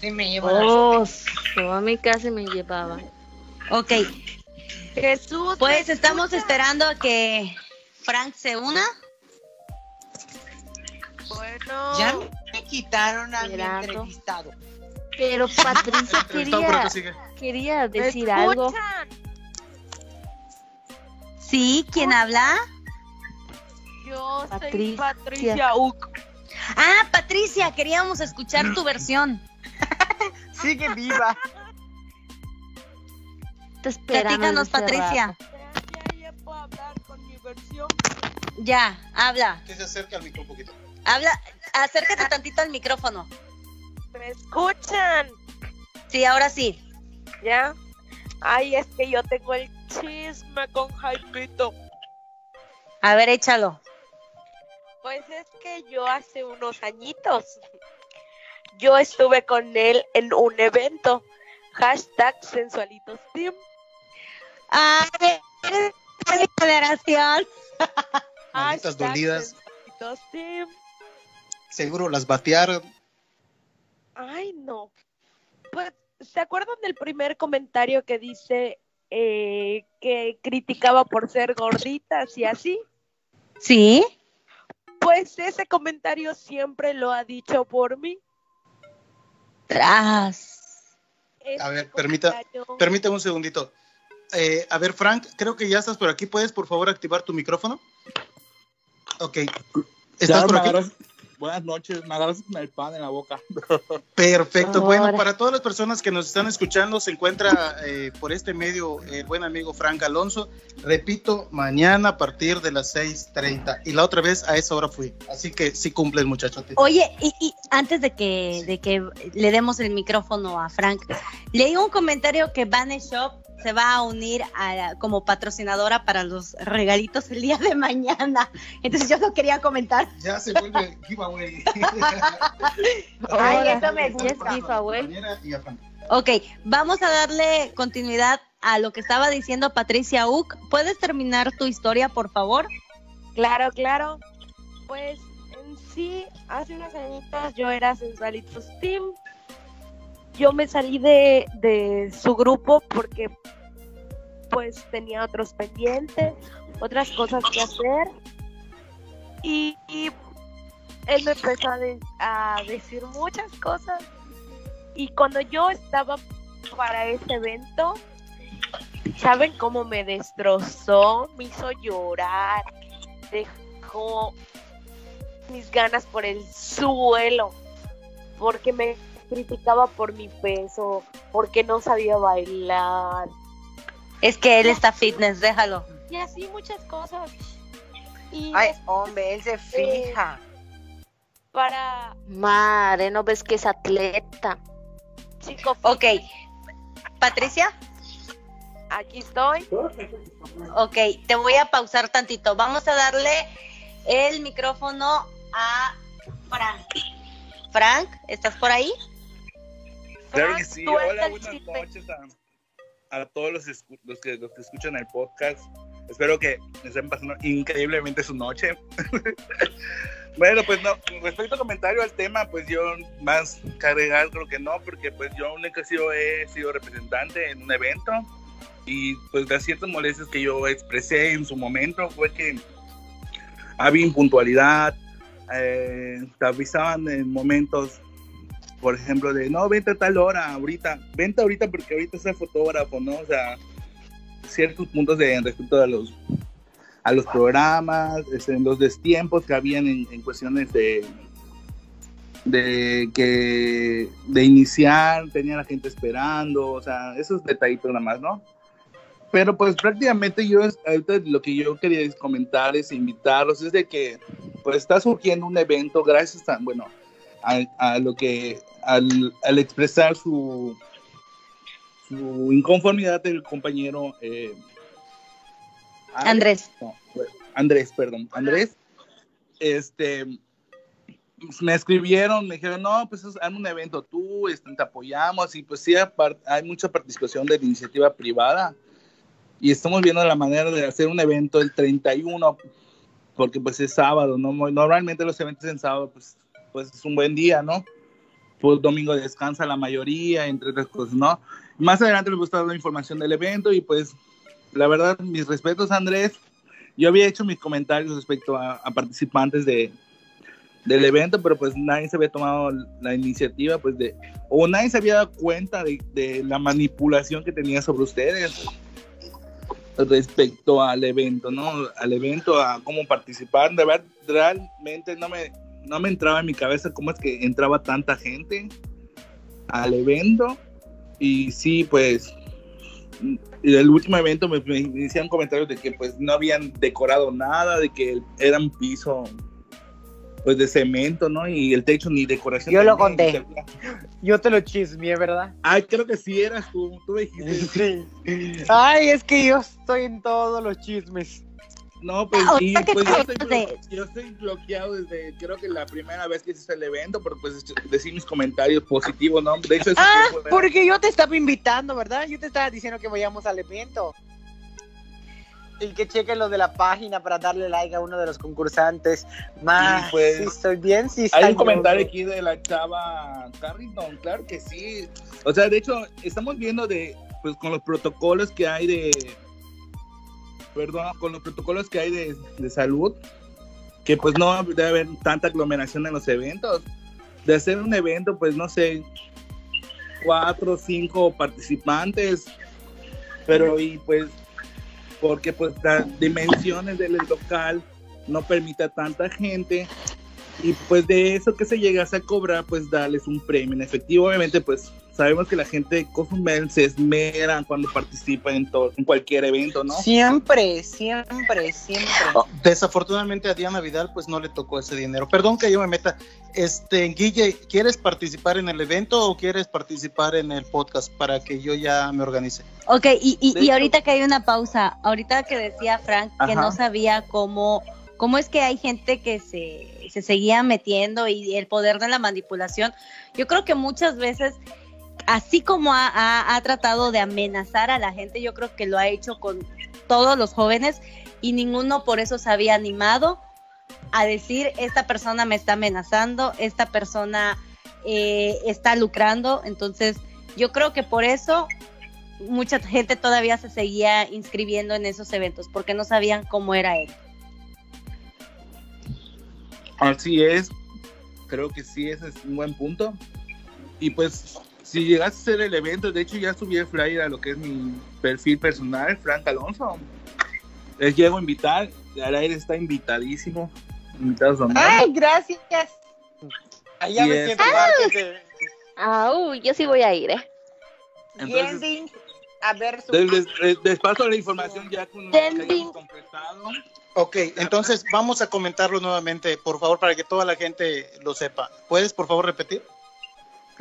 Sí me llevo la Oso, a mi casa me llevaban. Ok, Jesús. pues ¿me estamos esperando a que Frank se una. Bueno. Ya me quitaron a mi entrevistado. Pero Patricia quería, quería ¿Me decir algo. Sí, ¿quién habla? Yo soy Patricia. Patricia Uc. Ah, Patricia, queríamos escuchar tu versión. Sigue viva. Esperando Platícanos, Patricia. Ya, ya puedo hablar con mi versión. Ya, habla. Que se acerque al micro un poquito. Habla, acércate tantito al micrófono. ¿Me escuchan? Sí, ahora sí. ¿Ya? Ay, es que yo tengo el chisme con Jaimito. A ver, échalo. Pues es que yo hace unos añitos, yo estuve con él en un evento. Hashtag sensualitos team. Ay, eres de mi generación. Hashtag dolidas. sensualitos team. Seguro las batearon. Ay, no. Pues, ¿se acuerdan del primer comentario que dice eh, que criticaba por ser gorditas y así? ¿Sí? Pues ese comentario siempre lo ha dicho por mí. Tras. A ver, permita- Permítame un segundito. Eh, a ver, Frank, creo que ya estás por aquí. ¿Puedes, por favor, activar tu micrófono? Ok. ¿Estás por aquí? Buenas noches, me agarras con el pan en la boca. Perfecto. Bueno, para todas las personas que nos están escuchando, se encuentra eh, por este medio el buen amigo Frank Alonso. Repito, mañana a partir de las 6:30. Y la otra vez a esa hora fui. Así que sí cumple el muchacho. Oye, y, y antes de que, de que le demos el micrófono a Frank, leí un comentario que Bane Shop se va a unir a como patrocinadora para los regalitos el día de mañana. Entonces yo lo quería comentar. Ya se vuelve giveaway. Ay, eso me gusta. giveaway. Ok, vamos a darle continuidad a lo que estaba diciendo Patricia Uck. ¿Puedes terminar tu historia, por favor? Claro, claro. Pues en sí, hace unos añitos yo era Sensualitos Team. Yo me salí de, de su grupo porque pues tenía otros pendientes, otras cosas que hacer. Y, él me empezó a decir muchas cosas. Y cuando yo estaba para ese evento, ¿saben cómo me destrozó? Me hizo llorar dejó mis ganas por el suelo porque me criticaba por mi peso, porque no sabía bailar Es que él está fitness, déjalo. y así muchas cosas. Y Ay, es hombre, él se fija. para Madre, ¿no ves que es atleta? chico, Ok, Patricia, aquí estoy. ok, te voy a pausar tantito. Vamos a darle el micrófono a Frank. Frank, ¿estás por ahí? Claro que sí. Hola, buenas noches a, a todos los, los, que, los que escuchan el podcast. Espero que estén pasando increíblemente su noche. bueno, pues no, respecto al comentario al tema, pues yo más cargar creo que no, porque pues yo nunca he sido, he sido representante en un evento y pues las ciertas molestias que yo expresé en su momento fue que había impuntualidad, eh, te avisaban en momentos, por ejemplo, de no, vente a tal hora, ahorita, vente ahorita porque ahorita es el fotógrafo, ¿no? O sea, ciertos puntos de respecto a los a los programas, este, los destiempos que habían en, en cuestiones de de que de iniciar tenía la gente esperando, o sea, esos detallitos nada más, ¿no? Pero pues prácticamente yo ahorita lo que yo quería comentar es invitarlos, es de que pues está surgiendo un evento gracias a, bueno, a, a lo que, al, al, expresar su, su inconformidad del compañero eh, Andrés. No, Andrés, perdón, Andrés, este, me escribieron, me dijeron, no, pues es un evento tú, este, te apoyamos, y pues sí, hay mucha participación de la iniciativa privada, y estamos viendo la manera de hacer un evento el 31, porque pues es sábado, ¿no? Normalmente los eventos en sábado, pues, pues es un buen día, ¿no? Pues domingo descansa la mayoría, entre otras cosas, ¿no? Más adelante les voy a estar dando información del evento y pues la verdad, mis respetos, Andrés. Yo había hecho mis comentarios respecto a, a participantes de, del evento, pero pues nadie se había tomado la iniciativa, pues de, o nadie se había dado cuenta de, de la manipulación que tenía sobre ustedes respecto al evento, ¿no? Al evento, a cómo participar. De verdad, realmente no me, no me entraba en mi cabeza cómo es que entraba tanta gente al evento. Y sí, pues, el último evento me, me hicieron comentarios de que pues no habían decorado nada, de que era un piso pues de cemento, ¿no? Y el techo ni decoración. Yo lo conté. Yo te lo chismeé, ¿verdad? Ay, creo que sí eras tú. Tú me dijiste. Sí. Ay, es que yo estoy en todos los chismes. No, pues sí, pues yo estoy, blo- yo estoy bloqueado desde creo que la primera vez que hice el evento, pero pues decir mis comentarios positivos, ¿no? De hecho, ese Ah, porque yo te estaba invitando, ¿verdad? Yo te estaba diciendo que vayamos al evento. Y que chequen lo de la página para darle like a uno de los concursantes. Más, Sí, pues, sí, estoy bien, sí. Hay un comentario aquí de la chava Carrington, claro que sí. O sea, de hecho, estamos viendo de, pues con los protocolos que hay de, perdón, con los protocolos que hay de, de salud, que pues no debe haber tanta aglomeración en los eventos. De hacer un evento, pues no sé, cuatro o cinco participantes, pero y pues, porque pues las dimensiones del local no permite a tanta gente y pues de eso que se llegase a cobrar, pues darles un premio en efectivo. Obviamente, pues sabemos que la gente de Cozumel se esmera cuando participa en, todo, en cualquier evento, ¿no? Siempre, siempre, siempre. Oh, Desafortunadamente a Diana Vidal pues no le tocó ese dinero. Perdón que yo me meta. Este, Guille, ¿quieres participar en el evento o quieres participar en el podcast para que yo ya me organice? Ok, y, y, ahorita que hay una pausa, ahorita que decía Frank que Ajá. no sabía cómo, cómo es que hay gente que se, se seguía metiendo y el poder de la manipulación, yo creo que muchas veces, así como ha, tratado de amenazar a la gente, yo creo que lo ha hecho con todos los jóvenes y ninguno por eso se había animado a decir, esta persona me está amenazando, esta persona eh, está lucrando, entonces yo creo que por eso mucha gente todavía se seguía inscribiendo en esos eventos porque no sabían cómo era él. Así es, creo que sí, ese es un buen punto. Y pues, si llegas a hacer el evento, de hecho ya subí el flyer a lo que es mi perfil personal, Frank Alonso. Les llego a invitar, aire está invitadísimo, invitados a. Ay, gracias. Allá me siento Ah, yo sí voy a ir, ¿eh? Entonces, Yending, a ver su les, les- les- les paso la información ya con lo que hayamos completado. Ok, entonces vamos a comentarlo nuevamente, por favor, para que toda la gente lo sepa. ¿Puedes, por favor, repetir?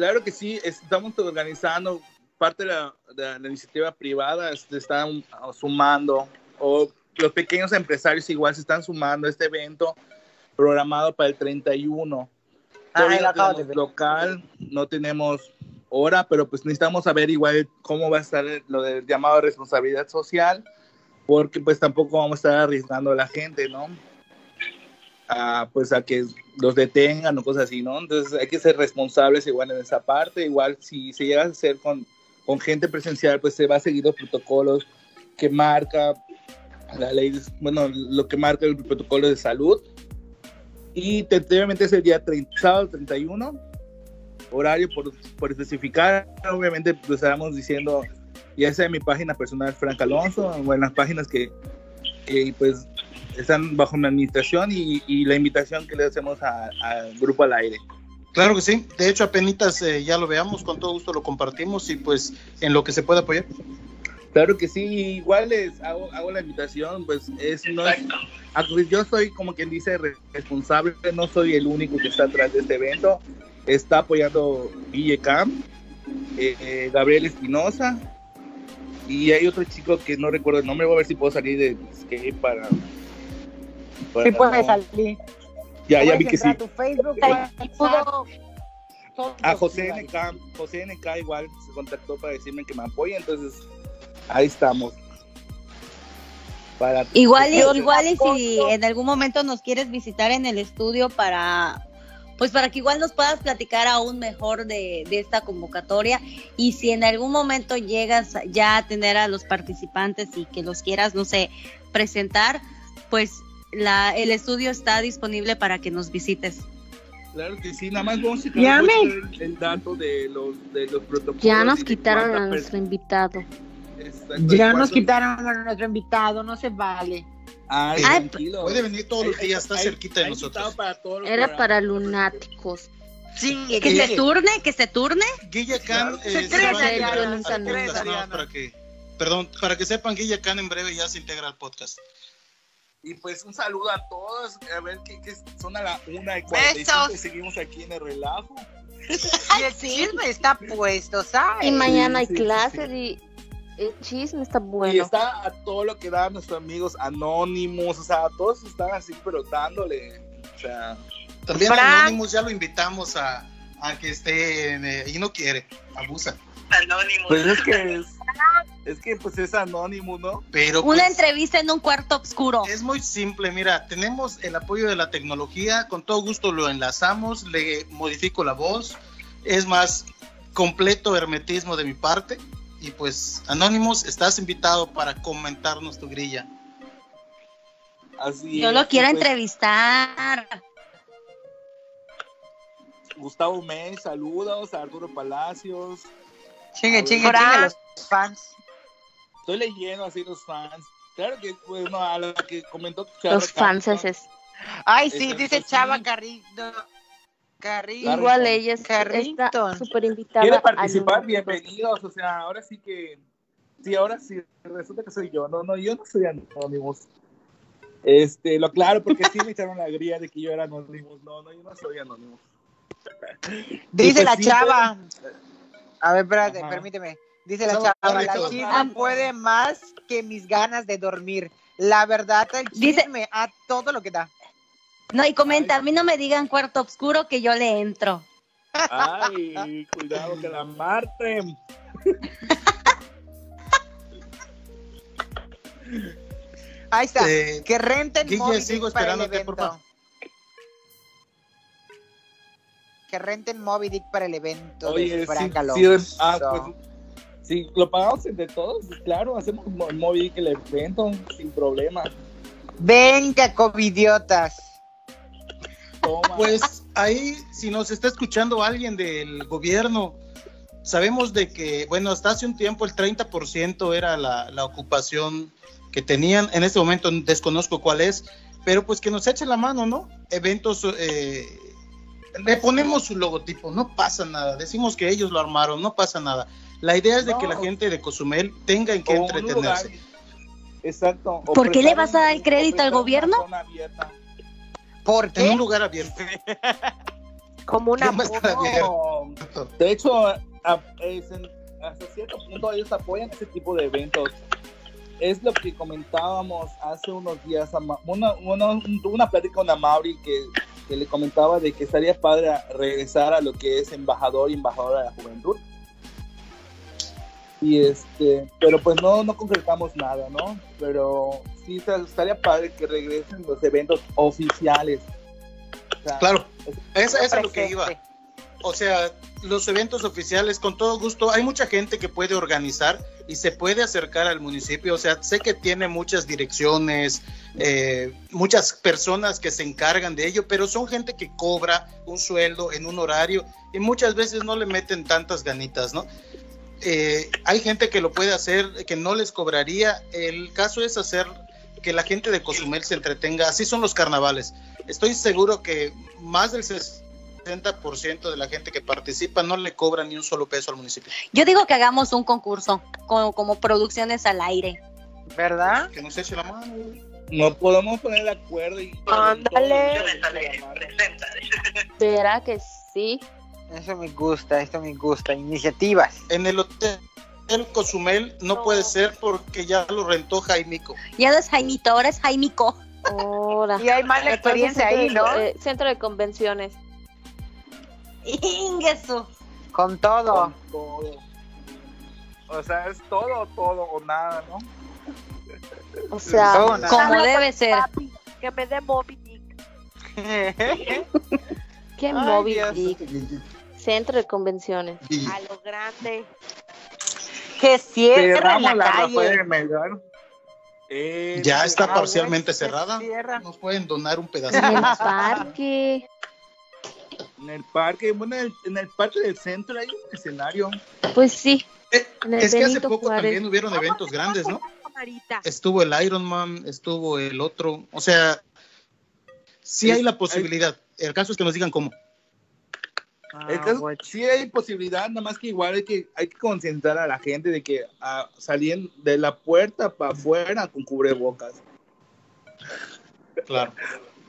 Claro que sí, estamos organizando parte de la, de la iniciativa privada, se están sumando, o los pequeños empresarios igual se están sumando a este evento programado para el 31. Ah, no de tenemos ver. local, no tenemos hora, pero pues necesitamos saber igual cómo va a estar lo del llamado de responsabilidad social, porque pues tampoco vamos a estar arriesgando a la gente, ¿no? A, pues a que los detengan o cosas así, ¿no? Entonces hay que ser responsables igual en esa parte, igual si se llega a hacer con, con gente presencial, pues se va a seguir los protocolos que marca la ley, bueno, lo que marca el protocolo de salud. Y tentativamente es el día 30, sábado 31, horario por, por especificar. Obviamente, pues estaremos diciendo, ya sea en mi página personal, Frank Alonso, o en las páginas que, que, pues están bajo mi administración y, y la invitación que le hacemos a- al grupo al aire. Claro que sí. De hecho, apenas eh, ya lo veamos, con todo gusto lo compartimos y pues en lo que se pueda apoyar. Claro que sí, igual les hago, hago la invitación, pues es, no es, ah, pues yo soy como quien dice re- responsable, no soy el único que está atrás de este evento, está apoyando Guille Camp, eh, eh, Gabriel Espinosa y hay otro chico que no recuerdo el nombre, voy a ver si puedo salir de skate para... para- Sí puedes salir. Ya, ya vi que sí. a tu Facebook, Y pudo- WhatsApp, todo A José. NK, José NK igual se contactó para decirme que me apoya, entonces ahí estamos. Para Igual, y, igual y si en algún momento nos quieres visitar en el estudio para, pues para que igual nos puedas platicar aún mejor de, de esta convocatoria y si en algún momento llegas ya a tener a los participantes y que los quieras, no sé, presentar, pues la, el estudio está disponible para que nos visites. Claro que sí, nada más vamos a mucho el, el dato de los, de los protocolos. Ya nos quitaron a nuestro invitado. Exacto, Ya nos quitaron a nuestro invitado, no se vale. Ay, Ay, tranquilo. Puede venir todos los días, está hay- cerquita de nosotros. para todos Era programas. para lunáticos. Sí, Que se turne, que se turne. Guilla Can Claro. eh, Se se va a que, perdón, para que sepan, Guilla Can en breve ya se integra al podcast. Y pues un saludo a todos. A ver qué, qué son a la una y 45 Besos. y seguimos aquí en el relajo. Y el chisme está puesto, ¿sabes? Y mañana hay sí, sí, clases y el chisme está Y bueno. está a todo lo que dan nuestros amigos anónimos, o sea, todos están así, pero dándole. O sea, También Frank. Anonymous ya lo invitamos a, a que esté en, eh, y no quiere, abusa. Anónimo. pues es que es, es que pues es anónimo, ¿no? Pero Una pues, entrevista en un cuarto oscuro. es muy simple, mira, tenemos el apoyo de la tecnología, con todo gusto lo enlazamos, le modifico la voz, es más completo hermetismo de mi parte. Y pues, Anonymous, estás invitado para comentarnos tu grilla. Así Yo es, lo quiero pues, entrevistar. Gustavo May, saludos, a Arturo Palacios. Chingue, chingue, Frank. chingue los fans. Estoy leyendo así los fans. Claro que, bueno, a la que comentó Los franceses. Ay, sí, Exacto, dice sí. Chava Carrillo. Carrillo. Igual ella es- está Carrington. súper invitada. quiere participar, bienvenidos. O sea, ahora sí que. Sí, ahora sí, resulta que soy yo. No, no, yo no soy Anonymous. Este, lo aclaro porque sí me echaron la grilla de que yo era Anonymous. No, no, yo no soy Anonymous. Dice pues la sí, chava. A ver, espérate, Ajá. permíteme. Dice la chava, la chisma puede más que mis ganas de dormir. La verdad, el Dice- chisme a todo lo que da. No, y comenta, a mí no me digan cuarto oscuro que yo le entro. Ay, cuidado que la maten. Ahí está. Eh, que renten Guille, sigo para el esperándote, por favor. Que renten Moby Dick para el evento. Oye, de sí, Frank sí, ah, pues, si lo pagamos entre todos, claro, hacemos mo- móvil que el evento sin problema. Venga, covidiotas. Toma. Pues ahí, si nos está escuchando alguien del gobierno, sabemos de que, bueno, hasta hace un tiempo el 30% era la, la ocupación que tenían. En este momento desconozco cuál es, pero pues que nos eche la mano, ¿no? Eventos, eh, le ponemos su logotipo, no pasa nada. Decimos que ellos lo armaron, no pasa nada. La idea es de No. que la gente de Cozumel tenga en qué lugar- entretenerse. Exacto. o ¿Por qué le vas a dar el crédito al gobierno? una zona abierta. ¿Por En un lugar abierto. Como una. No, de hecho, a- es en- hasta cierto punto ellos apoyan ese tipo de eventos. Es lo que comentábamos hace unos días, una, una, tuve una plática con Amaury que, que le comentaba de que estaría padre regresar a lo que es embajador y embajadora de la juventud. Y este, pero pues no, no concretamos nada, ¿no? Pero sí estaría padre que regresen los eventos oficiales. O sea, Claro, eso es lo que iba. O sea, los eventos oficiales, con todo gusto, hay mucha gente que puede organizar y se puede acercar al municipio. O sea, sé que tiene muchas direcciones, eh, muchas personas que se encargan de ello, pero son gente que cobra un sueldo en un horario y muchas veces no le meten tantas ganitas, ¿no? Eh, hay gente que lo puede hacer, que no les cobraría. El caso es hacer que la gente de Cozumel se entretenga. Así son los carnavales. Estoy seguro que más del 60% de la gente que participa no le cobra ni un solo peso al municipio. Yo digo que hagamos un concurso como, como producciones al aire. ¿Verdad? Que nos eche la mano. No podemos poner de acuerdo y. Ándale. ¿Será que sí? Eso me gusta, esto me gusta. Iniciativas. En el hotel Cozumel no puede ser porque ya lo rentó Jaimico. Ya no es Jaimito, ahora es Jaimico. Ahora. Y hay mala experiencia ahí, ¿no? Eh, centro de convenciones. Ingesu. Con todo. Con todo. O sea, es todo, todo o nada, ¿no? O sea, Todo. Como debe ser. papi, que me dé Moby Dick. ¿qué Ay, Moby Dios. Dick? Centro de convenciones. A lo grande. Que cierra en la la calle. Eh, Ya está Ah, parcialmente cerrada. Nos pueden donar un En pedacito. el parque. En el parque, bueno, en el, en el parque del centro hay un escenario. Pues sí. Eh, es que hace poco Juárez. también hubieron eventos grandes, ¿no? Estuvo el Ironman, estuvo el otro. O sea, sí Es- hay la posibilidad. El caso es que nos digan cómo. Ah, El caso- guacho. sí hay posibilidad, nada más que igual hay que, hay que concentrar a la gente de que ah, salían de la puerta para afuera con cubrebocas. Claro.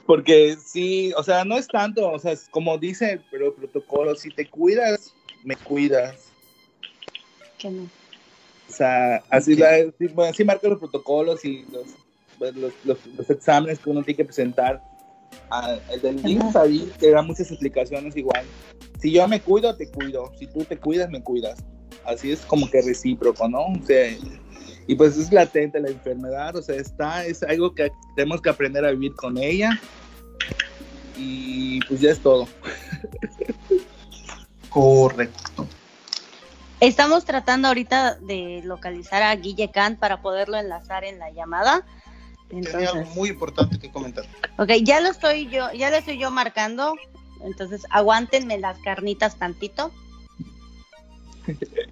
Porque sí, o sea, no es tanto, o sea, es como dice el, el protocolo, si te cuidas, me cuidas. Que no. O sea, así, la, bueno, así marca los protocolos y los, los, los- los exámenes que uno tiene que presentar. Ah, el del IMSS ahí te da muchas explicaciones igual. Si yo me cuido, te cuido. Si tú te cuidas, me cuidas. Así es como que recíproco, ¿no? O sea, y pues es latente la enfermedad, o sea, está, es algo que tenemos que aprender a vivir con ella. Y pues ya es todo. Correcto. Estamos tratando ahorita de localizar a Guille Kant para poderlo enlazar en la llamada. Tenía algo Entonces, muy importante que comentar. ok, ya lo estoy yo, ya lo estoy yo marcando. Entonces, aguántenme las carnitas tantito.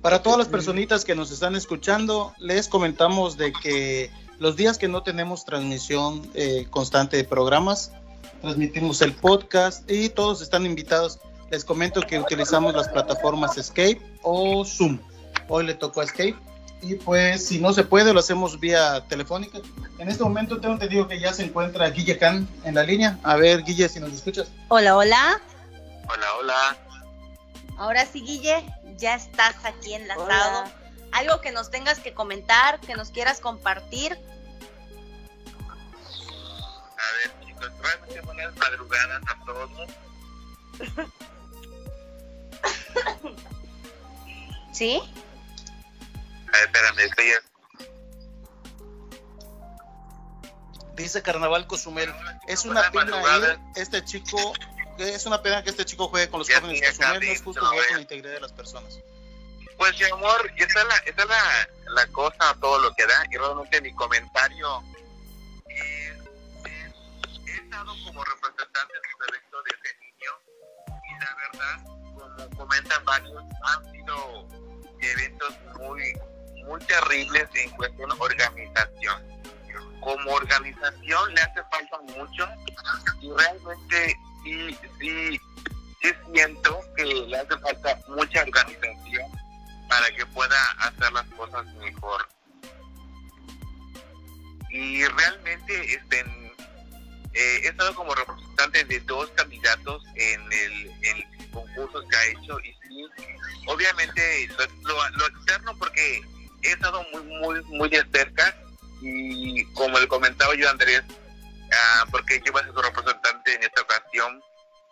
Para todas las personitas que nos están escuchando, les comentamos de que los días que no tenemos transmisión eh, constante de programas, transmitimos el podcast y todos están invitados. Les comento que utilizamos las plataformas Escape o Zoom. Hoy le tocó a Escape y pues si no se puede lo hacemos vía telefónica. En este momento tengo entendido que ya se encuentra Guille Can en la línea. A ver, Guille, si nos escuchas. Hola, hola. Hola, hola. Ahora sí, Guille, ya estás aquí enlazado. Hola. Algo que nos tengas que comentar, que nos quieras compartir. A ver, chicos, realmente buenas madrugadas a todos. ¿Sí? A ver, espérame, estoy Dice Carnaval Cozumel. Es una Buenas pena ir este chico, es una pena que este chico juegue con los Ya jóvenes Cozumel, no es justo jugar con la integridad de las personas. Pues mi amor, esa es la, esa es la, la cosa, todo lo que da. Y realmente mi comentario es, es- he estado como representante en los eventos de ese niño y la verdad, como comentan varios, han sido eventos muy, muy terribles en cuestión de organización. Como organización le hace falta mucho y realmente sí, sí, sí siento que le hace falta mucha organización para que pueda hacer las cosas mejor. Y realmente este, eh, he estado como representante de dos candidatos en el, en concursos que ha hecho y sí, obviamente lo, lo- externo porque he estado muy, muy, muy de cerca y como le comentaba yo Andrés, ah, porque yo voy a ser su representante en esta ocasión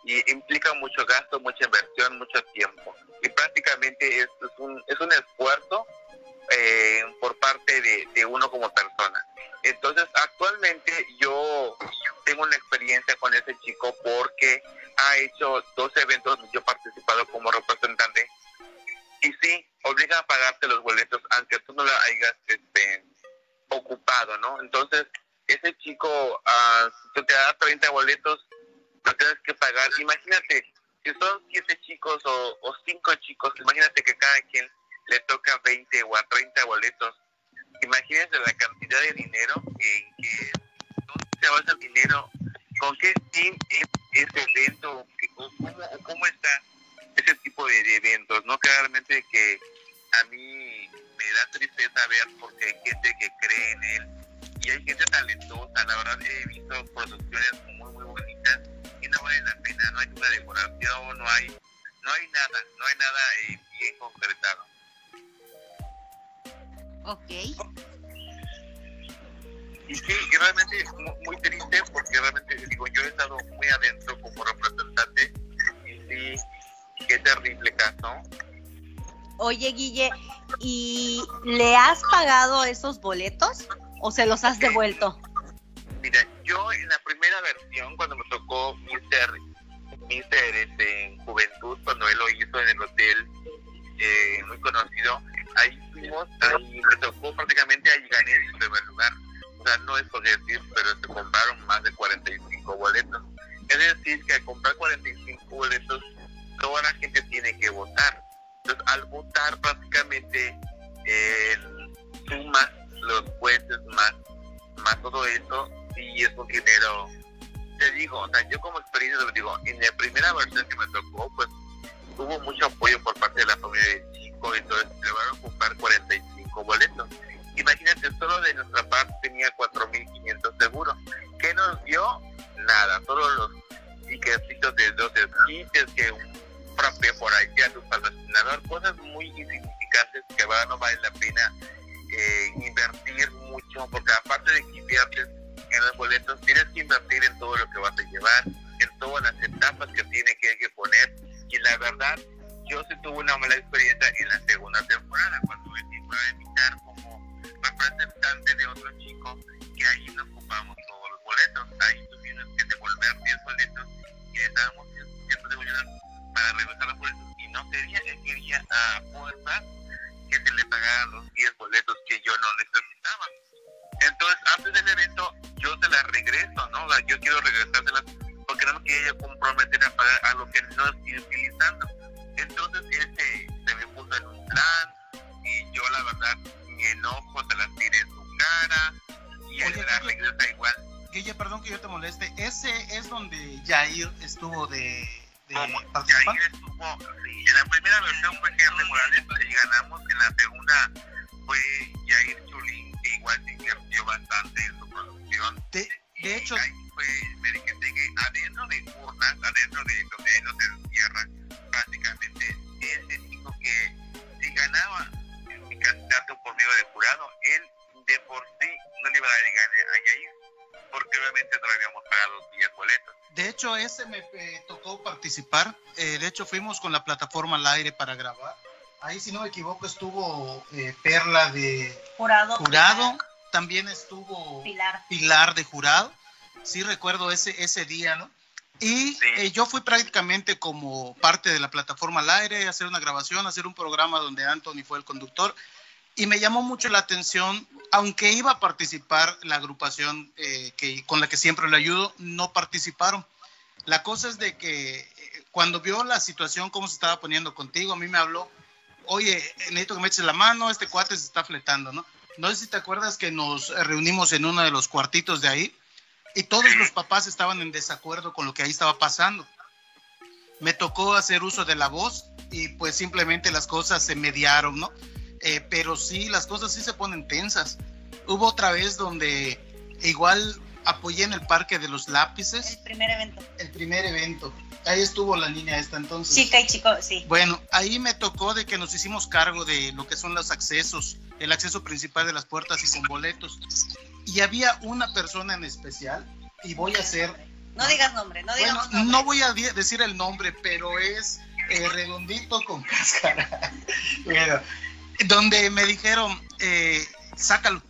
y implica mucho gasto, mucha inversión, mucho tiempo y prácticamente es, es un, es un esfuerzo eh, por parte de, uno como persona. Entonces, actualmente yo tengo una experiencia con ese chico porque ha hecho dos eventos yo he participado como representante y sí, obliga a pagarte los boletos aunque tú no lo hayas este, ocupado, ¿no? Entonces, ese chico, uh, si te da 30 boletos, lo tienes que pagar. Imagínate, si son siete chicos o, o cinco chicos, imagínate que cada quien le toca 20 o a 30 boletos. Imagínense la cantidad de dinero en que dónde se va ese dinero, con qué fin es ese evento, o cómo, cómo está ese tipo de, eventos, ¿no? Claramente que a mí me da tristeza ver porque hay gente que cree en él y hay gente talentosa, la verdad he visto producciones muy muy bonitas y no vale la pena, no hay una decoración, no hay no hay nada, no hay nada eh, bien concretado. Ok. Y sí, y realmente es muy, muy triste porque realmente digo, yo he estado muy adentro como representante y sí, qué terrible caso. Oye, Guille, ¿y le has pagado esos boletos o se los has devuelto? Mira, yo en la primera versión, cuando me tocó Mister, Mister este, en Juventud, cuando él lo hizo en el hotel eh, muy conocido, ahí fuimos, ahí me tocó prácticamente ahí gané el primer lugar. O sea, no es por decir, pero se compraron más de 45 boletos. Es decir, que al comprar 45 boletos, toda la gente tiene que votar. Entonces, al votar, prácticamente eh, sumas los jueces más, más todo eso, y es un dinero. Te digo, o sea, yo como experiencia te digo, en la primera versión que me tocó, pues hubo mucho apoyo por parte de la familia de Chico, entonces se van a comprar 45 boletos. Imagínate, solo de nuestra parte tenía 4.500 seguros. ¿Qué nos dio? Nada, solo los tickets de 12 kits, que un frappé por ahí a tu patrocinador, cosas muy insignificantes que no vale la pena eh, invertir mucho, porque aparte de que inviertes en los boletos, tienes que invertir en todo lo que vas a llevar, en todas las etapas que tiene que, poner. Y la verdad, yo sí tuve una mala experiencia en la segunda temporada, cuando me fui a invitar como representante de otro chico, que ahí no ocupamos todos los boletos, ahí tuvimos que devolver 10 boletos y estábamos cientos de millones para regresar los boletos y no quería, él quería a fuerza que se le pagaran los 10 boletos que yo no necesitaba. Entonces, antes del evento, yo se las regreso, ¿no? O sea, yo quiero regresárselas porque no me quería comprometer a pagar a lo que no estoy utilizando. Entonces, él se, se me puso en un plan y yo, la verdad, mi enojo se las tiré en su cara y él Oye, la regresa igual. Guille, perdón que yo te moleste. Ese es donde Jair estuvo de, de Y ahí participante. estuvo, sí, en la primera versión fue Henry Morales y ganamos, en la segunda fue Jair Chulín, que igual se invirtió bastante en su producción. De, de hecho, ahí fue Merequetegue, adentro de urnas, adentro de donde no se encierra, prácticamente, ese dijo que si ganaba mi candidato por medio de jurado, él de por sí no le iba a dar a Jair, porque obviamente no habíamos pagado 10 boletos. de hecho ese me eh, tocó participar. Eh, de hecho, fuimos con la plataforma al aire para grabar. Ahí, si no me equivoco, estuvo eh, Perla de Jurado. jurado. También estuvo Pilar. Pilar de jurado. Sí recuerdo ese, ese día, ¿no? Y Sí. eh, yo fui prácticamente como parte de la plataforma al aire, hacer una grabación, hacer un programa donde Anthony fue el conductor. Y me llamó mucho la atención, aunque iba a participar la agrupación eh, que, con la que siempre le ayudo, no participaron. La cosa es de que eh, cuando vio la situación, cómo se estaba poniendo contigo, a mí me habló, oye, necesito que me eches la mano, este cuate se está fletando, ¿no? No sé si te acuerdas que nos reunimos en uno de los cuartitos de ahí y todos los papás estaban en desacuerdo con lo que ahí estaba pasando. Me tocó hacer uso de la voz y pues simplemente las cosas se mediaron, ¿no? Eh, pero sí, las cosas sí se ponen tensas. Hubo otra vez donde igual apoyé en el Parque de los Lápices, El primer evento. el primer evento. Ahí estuvo la niña esta entonces. Chica y chico, sí. Bueno, ahí me tocó de que nos hicimos cargo de lo que son los accesos, el acceso principal de las puertas y con boletos. Y había una persona en especial, y voy a hacer, No digas nombre, no bueno, digamos nombre. no voy a decir el nombre, pero es eh, redondito con cáscara. Bueno, donde me dijeron, eh, sácalo.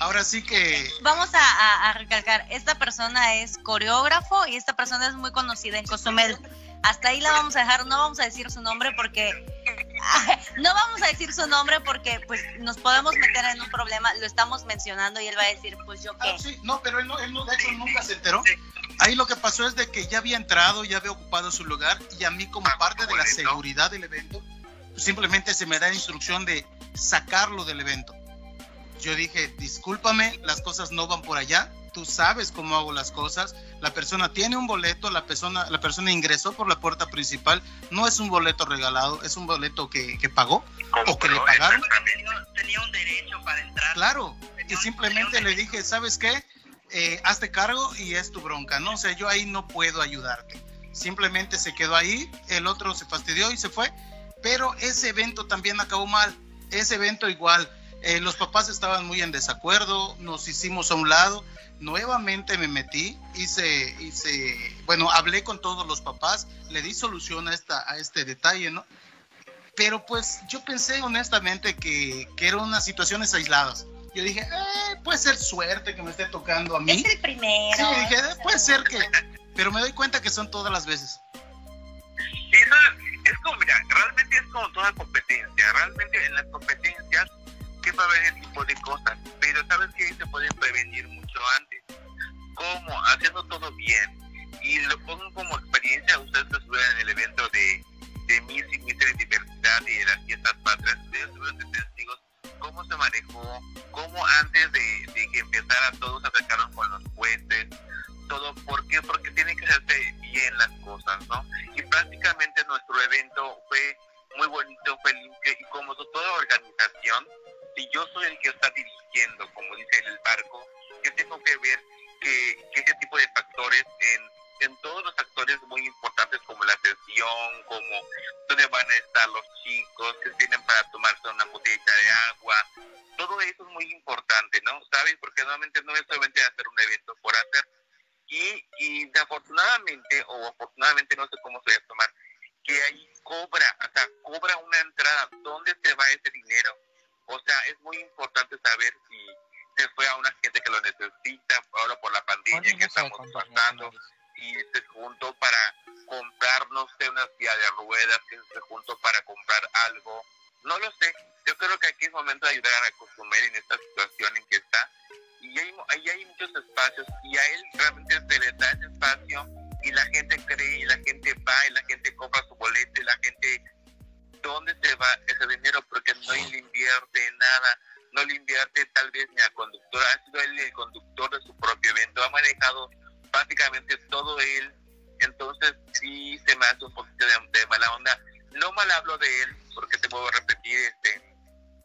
Ahora sí que Vamos a, a- a recalcar, esta persona es coreógrafo y esta persona es muy conocida en Cozumel. Hasta ahí la vamos a dejar, no vamos a decir su nombre porque no vamos a decir su nombre porque pues nos podemos meter en un problema, lo estamos mencionando y él va a decir, pues yo Ah, qué. sí, no, pero él, no, él no, de hecho nunca se enteró. Ahí lo que pasó es de que ya había entrado, ya había ocupado su lugar y a mí como parte de la seguridad del evento, simplemente se me da instrucción de sacarlo del evento. Yo dije, discúlpame, las cosas no van por allá, tú sabes cómo hago las cosas, la persona tiene un boleto, la persona, la persona ingresó por la puerta principal, no es un boleto regalado, es un boleto que, que pagó o que le pagaron. Tenía, tenía un derecho para entrar. Claro, y simplemente le dije, ¿sabes qué? Eh, hazte cargo y es tu bronca, ¿no? O sea, yo ahí no puedo ayudarte. Simplemente se quedó ahí, el otro se fastidió y se fue, pero ese evento también acabó mal. Ese evento igual, eh, los papás estaban muy en desacuerdo, nos hicimos a un lado, nuevamente me metí, hice, hice, bueno, hablé con todos los papás, le di solución a, esta, a este detalle, ¿no? Pero pues yo pensé honestamente que, que eran unas situaciones aisladas. Yo dije, eh, puede ser suerte que me esté tocando a mí. Es el primero. Sí, dije, "Eh, puede ser que... Pero me doy cuenta que son todas las veces. Y es como toda competencia. Realmente en las competencias que va a haber ese tipo de cosas. Pero sabes que se pueden prevenir mucho antes. ¿Cómo? Haciendo todo bien. Y lo pongo como experiencia, ustedes que estuvieron en el evento de, de Miss y Mister Diversidad y de las fiestas patrias, ustedes estuvieron de testigos cómo se manejó, cómo antes de, de que empezara todos se acercaron con los jueces, todo, ¿por qué? Porque tienen que hacerse bien las cosas, ¿no? Y prácticamente nuestro evento fue muy bonito, limpio y como toda organización, si yo soy el que está dirigiendo, como dice el barco, yo tengo que ver que, que ese tipo de factores en, en todos los actores muy importantes como la sesión, como dónde van a estar los chicos, que tienen para tomarse una botellita de agua, todo eso es muy importante, ¿no? ¿Sabes? Porque normalmente no es solamente hacer un evento por hacer. Y, y desafortunadamente, o afortunadamente, no sé cómo se va a tomar, que ahí cobra, o sea, cobra una entrada. ¿Dónde se va ese dinero? O sea, es muy importante saber si se fue a una gente que lo necesita, ahora por la pandemia que estamos pasando, y se juntó para comprar, no sé, una silla de ruedas, que se juntó para comprar algo. No lo sé. Yo creo que aquí es momento de ayudar a Cozumel en esta situación en que está. Y hay, ahí hay muchos espacios y a él realmente se le da ese espacio y la gente cree y la gente va y la gente compra su boleto y la gente dónde se va ese dinero porque no le invierte nada no le invierte tal vez ni al conductor ha sido él el conductor de su propio evento ha manejado básicamente todo él entonces sí se me hace un poquito de, de mala onda. No mal hablo de él porque te puedo repetir este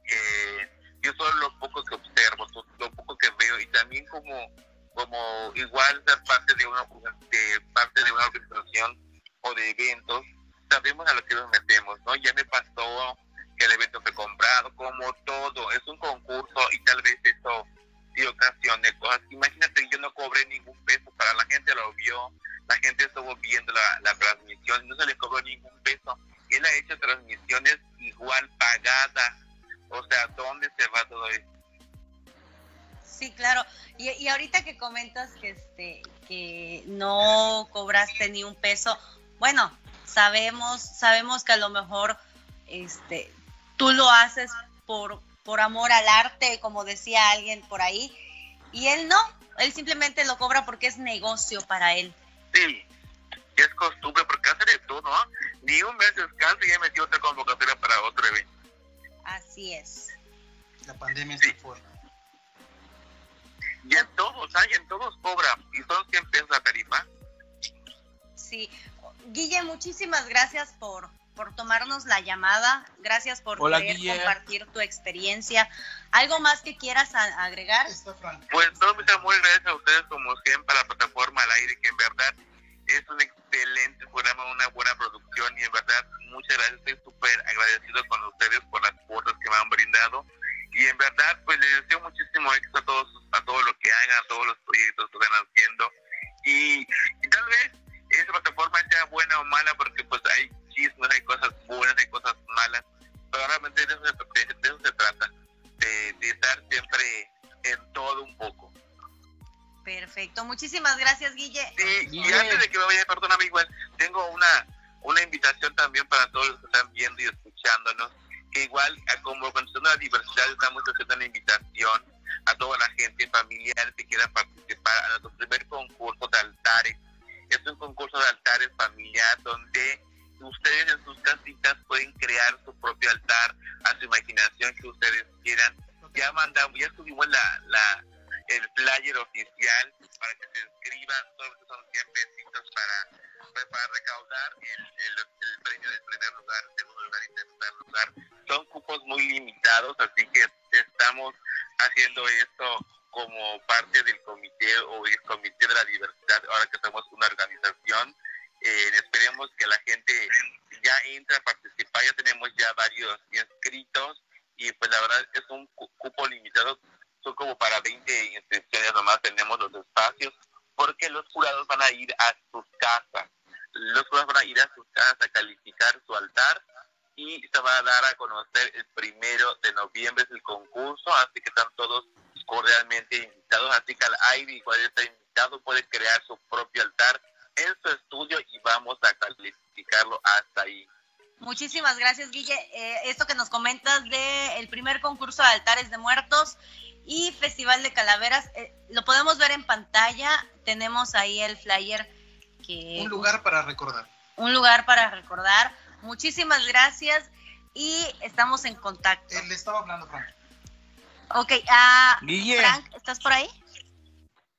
eh, yo solo lo poco que observo so- lo poco que veo y también como como igual ser parte de una de parte de una organización o de eventos sabemos a lo que nos metemos no ya me pasó que el evento fue comprado como todo es un concurso y tal vez eso sí ocasione cosas. Imagínate yo no cobré ningún peso para la gente lo vio la gente estuvo viendo la, la transmisión no se le cobró ningún peso. Él ha hecho transmisiones igual pagadas o sea dónde se va todo eso Sí, claro. Y, y ahorita que comentas que este que no cobraste ni un peso, bueno, sabemos sabemos que a lo mejor este tú lo haces por por amor al arte, como decía alguien por ahí, y él no, él simplemente lo cobra porque es negocio para él. Sí, es costumbre porque hace de todo, ¿no? Ni un mes descanso y ya metió otra convocatoria para otro evento. Así es. La pandemia está fuerte. Y en todos, hay en todos cobra. Y son 100 pesos la tarifa. Sí. Guille, muchísimas gracias por por tomarnos la llamada. Gracias por Hola, querer Guille. compartir tu experiencia. ¿Algo más que quieras agregar? Pues no, amores, gracias a ustedes como siempre a la plataforma al aire, que en verdad es un excelente programa, una buena producción y en verdad muchas gracias, estoy súper agradecido con ustedes por las cuotas que me han brindado y en verdad pues les deseo muchísimo éxito a todos, a todo lo que hagan, a todos los proyectos que están haciendo y, y tal vez esa plataforma sea buena o mala porque pues hay chismes, hay cosas buenas, hay cosas malas, pero realmente de eso se, de- de eso se trata, de, de estar siempre en todo un poco. Perfecto, muchísimas gracias, Guille. Sí, y antes de que me vaya, altares de muertos y Festival de Calaveras, eh, lo podemos ver en pantalla. Tenemos ahí el flyer que Un lugar para recordar. un lugar para recordar. Muchísimas gracias y estamos en contacto. Él le estaba hablando, Frank. Ok, ah, Guille. Frank, ¿estás por ahí?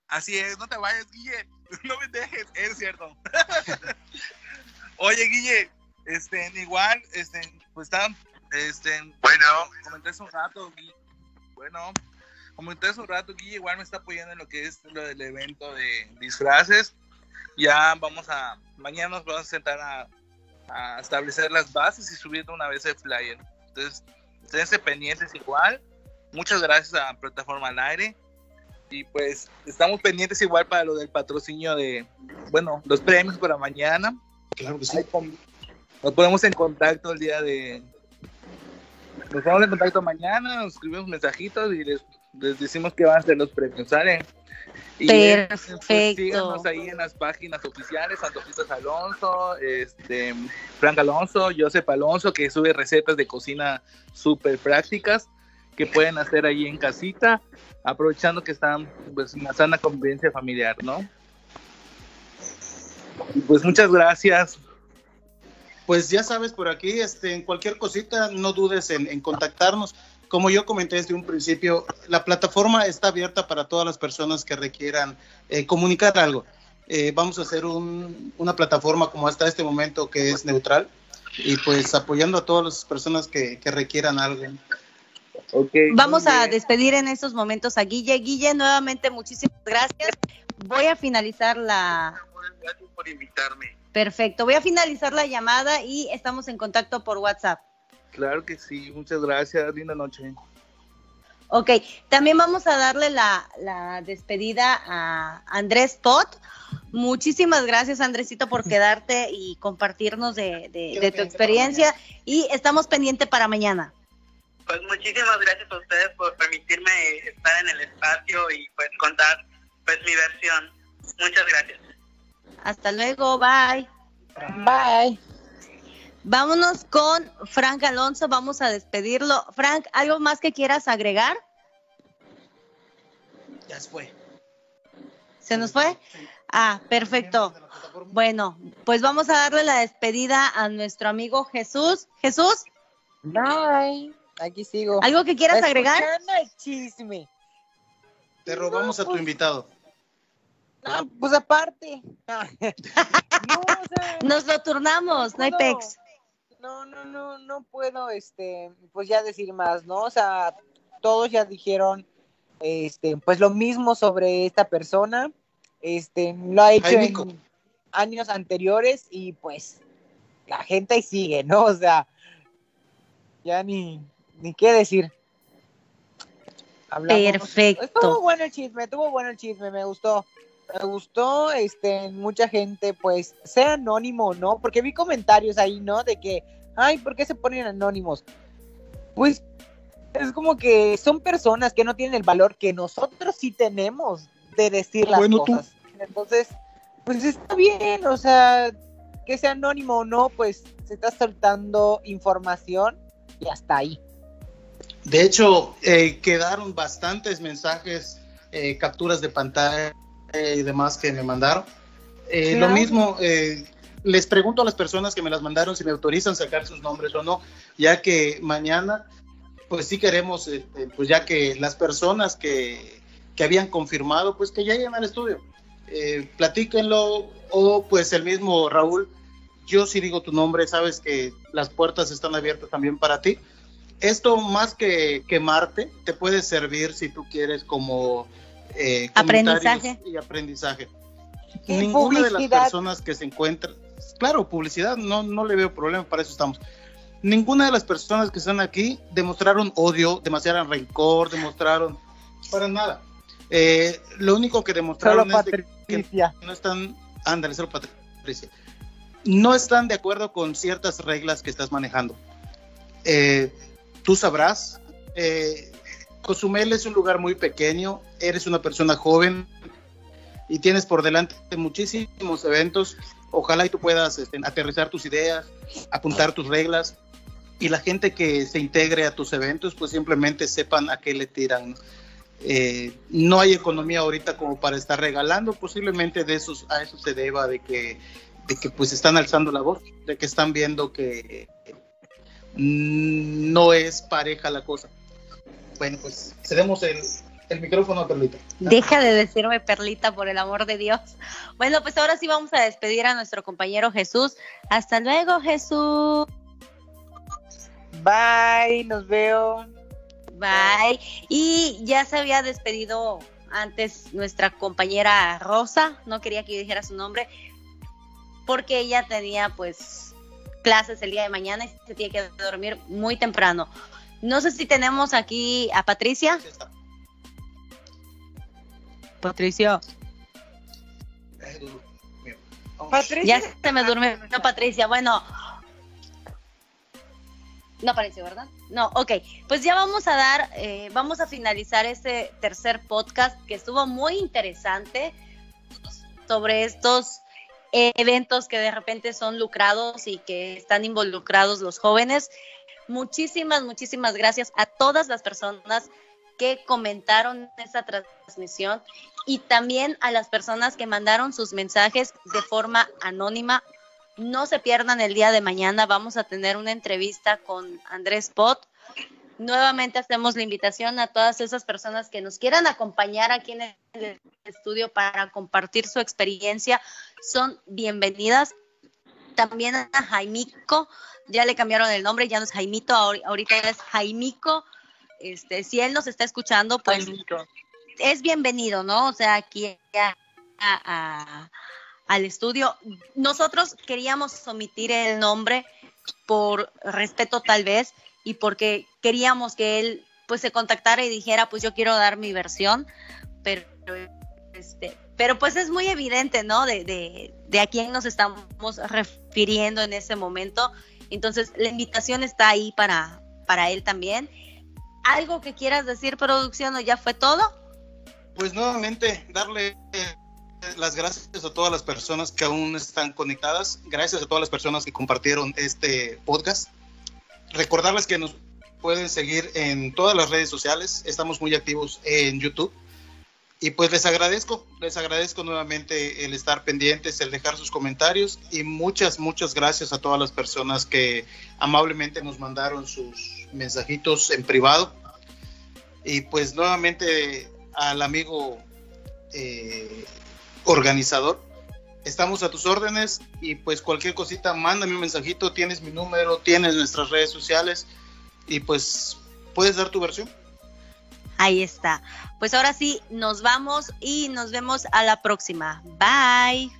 Así es, no te vayas, Guille. No me dejes, es cierto. Oye, Guille, este, igual, este, pues están, este, Bueno, comenté hace un rato, Gui- bueno, comenté hace un rato, Guille igual me está apoyando en lo que es lo del evento de disfraces. Ya vamos a, mañana nos vamos a sentar a, a establecer las bases y subir una vez el flyer. Entonces, esténse pendientes igual. Muchas gracias a Plataforma al Aire. Y pues estamos pendientes igual para lo del patrocinio de, bueno, los premios para mañana. Claro que sí. Ahí con- Nos ponemos en contacto el día de. Nos ponemos en contacto mañana, nos escribimos mensajitos y les, les decimos que van a ser los premios, ¿sale? Y Perfecto. pues, síganos ahí en las páginas oficiales, Antojitos Alonso, este, Frank Alonso, Josep Alonso, que sube recetas de cocina súper prácticas que pueden hacer ahí en casita, aprovechando que están pues en una sana convivencia familiar, ¿no? Y pues muchas gracias. Pues ya sabes, por aquí, este, en cualquier cosita, no dudes en, en contactarnos. Como yo comenté desde un principio, la plataforma está abierta para todas las personas que requieran eh, comunicar algo. Eh, vamos a hacer un- una plataforma como hasta este momento que es neutral y pues apoyando a todas las personas que, que requieran algo. Okay, Vamos a despedir en estos momentos a Guille. Guille, nuevamente muchísimas gracias. Voy a finalizar la... gracias por invitarme. Perfecto, voy a finalizar la llamada y estamos en contacto por WhatsApp. Claro que sí, muchas gracias, linda noche. Ok, también vamos a darle la, la despedida a Andrés Pot. Muchísimas gracias, Andresito, por quedarte y compartirnos de, de- de tu experiencia. Y estamos pendientes para mañana. Pues muchísimas gracias a ustedes por permitirme estar en el espacio y pues contar pues mi versión. Muchas gracias. Hasta luego, bye. Bye. Vámonos con Frank Alonso, vamos a despedirlo. Frank, ¿algo más que quieras agregar? Ya se fue. ¿Se nos fue? Ah, perfecto. Bueno, pues vamos a darle la despedida a nuestro amigo Jesús. Jesús, Bye. Aquí sigo. ¿algo que quieras agregar? El chisme. Te robamos a tu invitado. No, pues aparte. no, o sea, Nos lo turnamos, no hay puedo- pex. No, no, no, no puedo, este, pues ya decir más, ¿no? O sea, todos ya dijeron, este, pues lo mismo sobre esta persona, este, lo ha hecho en años anteriores y pues la gente ahí sigue, ¿no? O sea, ya ni, ni qué decir. Hablamos- Perfecto. Estuvo bueno el chisme, estuvo bueno el chisme, me gustó. Me gustó, este, mucha gente, pues, sea anónimo o no, porque vi comentarios ahí, ¿no? De que, ay, ¿por qué se ponen anónimos? Pues, Es como que son personas que no tienen el valor que nosotros sí tenemos de decir las Bueno, tú- cosas. Entonces, pues está bien, o sea, que sea anónimo o no, pues se está soltando información y hasta ahí. De hecho, eh, quedaron bastantes mensajes, eh, capturas de pantalla eh, y demás que me mandaron. Eh, Claro. Lo mismo, eh, les pregunto a las personas que me las mandaron si me autorizan sacar sus nombres o no, ya que mañana, pues sí queremos, este, pues ya que las personas que, que habían confirmado, pues que lleguen al estudio. Eh, platíquenlo o pues el mismo Raúl, yo sí digo tu nombre, sabes que las puertas están abiertas también para ti esto más que quemarte te puede servir si tú quieres como eh, Aprendizaje. y aprendizaje. Y Ninguna de las publicidad. personas que se encuentran, claro, publicidad, no, no le veo problema, para eso estamos. Ninguna de las personas que están aquí demostraron odio, demostraron rencor, demostraron para nada. Eh, lo único que Solo demostraron es de que Patricia. no están, ándale, solo Patricia, no están de acuerdo con ciertas reglas que estás manejando. Eh, tú sabrás, eh, Cozumel es un lugar muy pequeño, eres una persona joven y tienes por delante muchísimos eventos. Ojalá y tú puedas este, aterrizar tus ideas, apuntar tus reglas y la gente que se integre a tus eventos, pues simplemente sepan a qué le tiran. Eh, no hay economía ahorita como para estar regalando, posiblemente de esos, a eso se deba de que, de que pues están alzando la voz, de que están viendo que mm, no es pareja la cosa. Bueno, pues cedemos el, el micrófono a Perlita. Deja de decirme Perlita, por el amor de Dios. Bueno, pues ahora sí vamos a despedir a nuestro compañero Jesús. Hasta luego, Jesús. Bye, nos veo. Bye. Y ya se había despedido antes nuestra compañera Rosa, no quería que yo dijera su nombre, porque ella tenía pues clases el día de mañana y se tiene que dormir muy temprano. No sé si tenemos aquí a Patricia. Patricia. Patricia. Ya se me durmió Patricia. Bueno, no apareció, ¿verdad? No, ok. Pues ya vamos a dar, eh, vamos a finalizar este tercer podcast que estuvo muy interesante sobre estos eventos que de repente son lucrados y que están involucrados los jóvenes. Muchísimas, muchísimas gracias a todas las personas que comentaron esta transmisión y también a las personas que mandaron sus mensajes de forma anónima. No se pierdan el día de mañana, vamos a tener una entrevista con Andrés Pot. Nuevamente hacemos la invitación a todas esas personas que nos quieran acompañar aquí en el estudio para compartir su experiencia. Son bienvenidas. También a Jaimico, ya le cambiaron el nombre, ya no es Jaimito, ahor- ahorita es Jaimico. Este, si él nos está escuchando, pues es bienvenido, ¿no? O sea, aquí a- a- al estudio. Nosotros queríamos omitir el nombre por respeto tal vez y porque queríamos que él pues se contactara y dijera, pues yo quiero dar mi versión, pero este, pero pues es muy evidente, ¿no? De, de, de a quién nos estamos refiriendo en ese momento. Entonces, la invitación está ahí para, para él también. ¿Algo que quieras decir, producción, o ya fue todo? Pues nuevamente darle eh, las gracias a todas las personas que aún están conectadas, gracias a todas las personas que compartieron este podcast. Recordarles que nos pueden seguir en todas las redes sociales, estamos muy activos en YouTube. Y pues les agradezco, les agradezco nuevamente el estar pendientes, el dejar sus comentarios y muchas, muchas gracias a todas las personas que amablemente nos mandaron sus mensajitos en privado. Y pues nuevamente al amigo eh, organizador, estamos a tus órdenes y pues cualquier cosita, mándame un mensajito, tienes mi número, tienes nuestras redes sociales y pues puedes dar tu versión. Ahí está. Pues ahora sí, nos vamos y nos vemos a la próxima. Bye.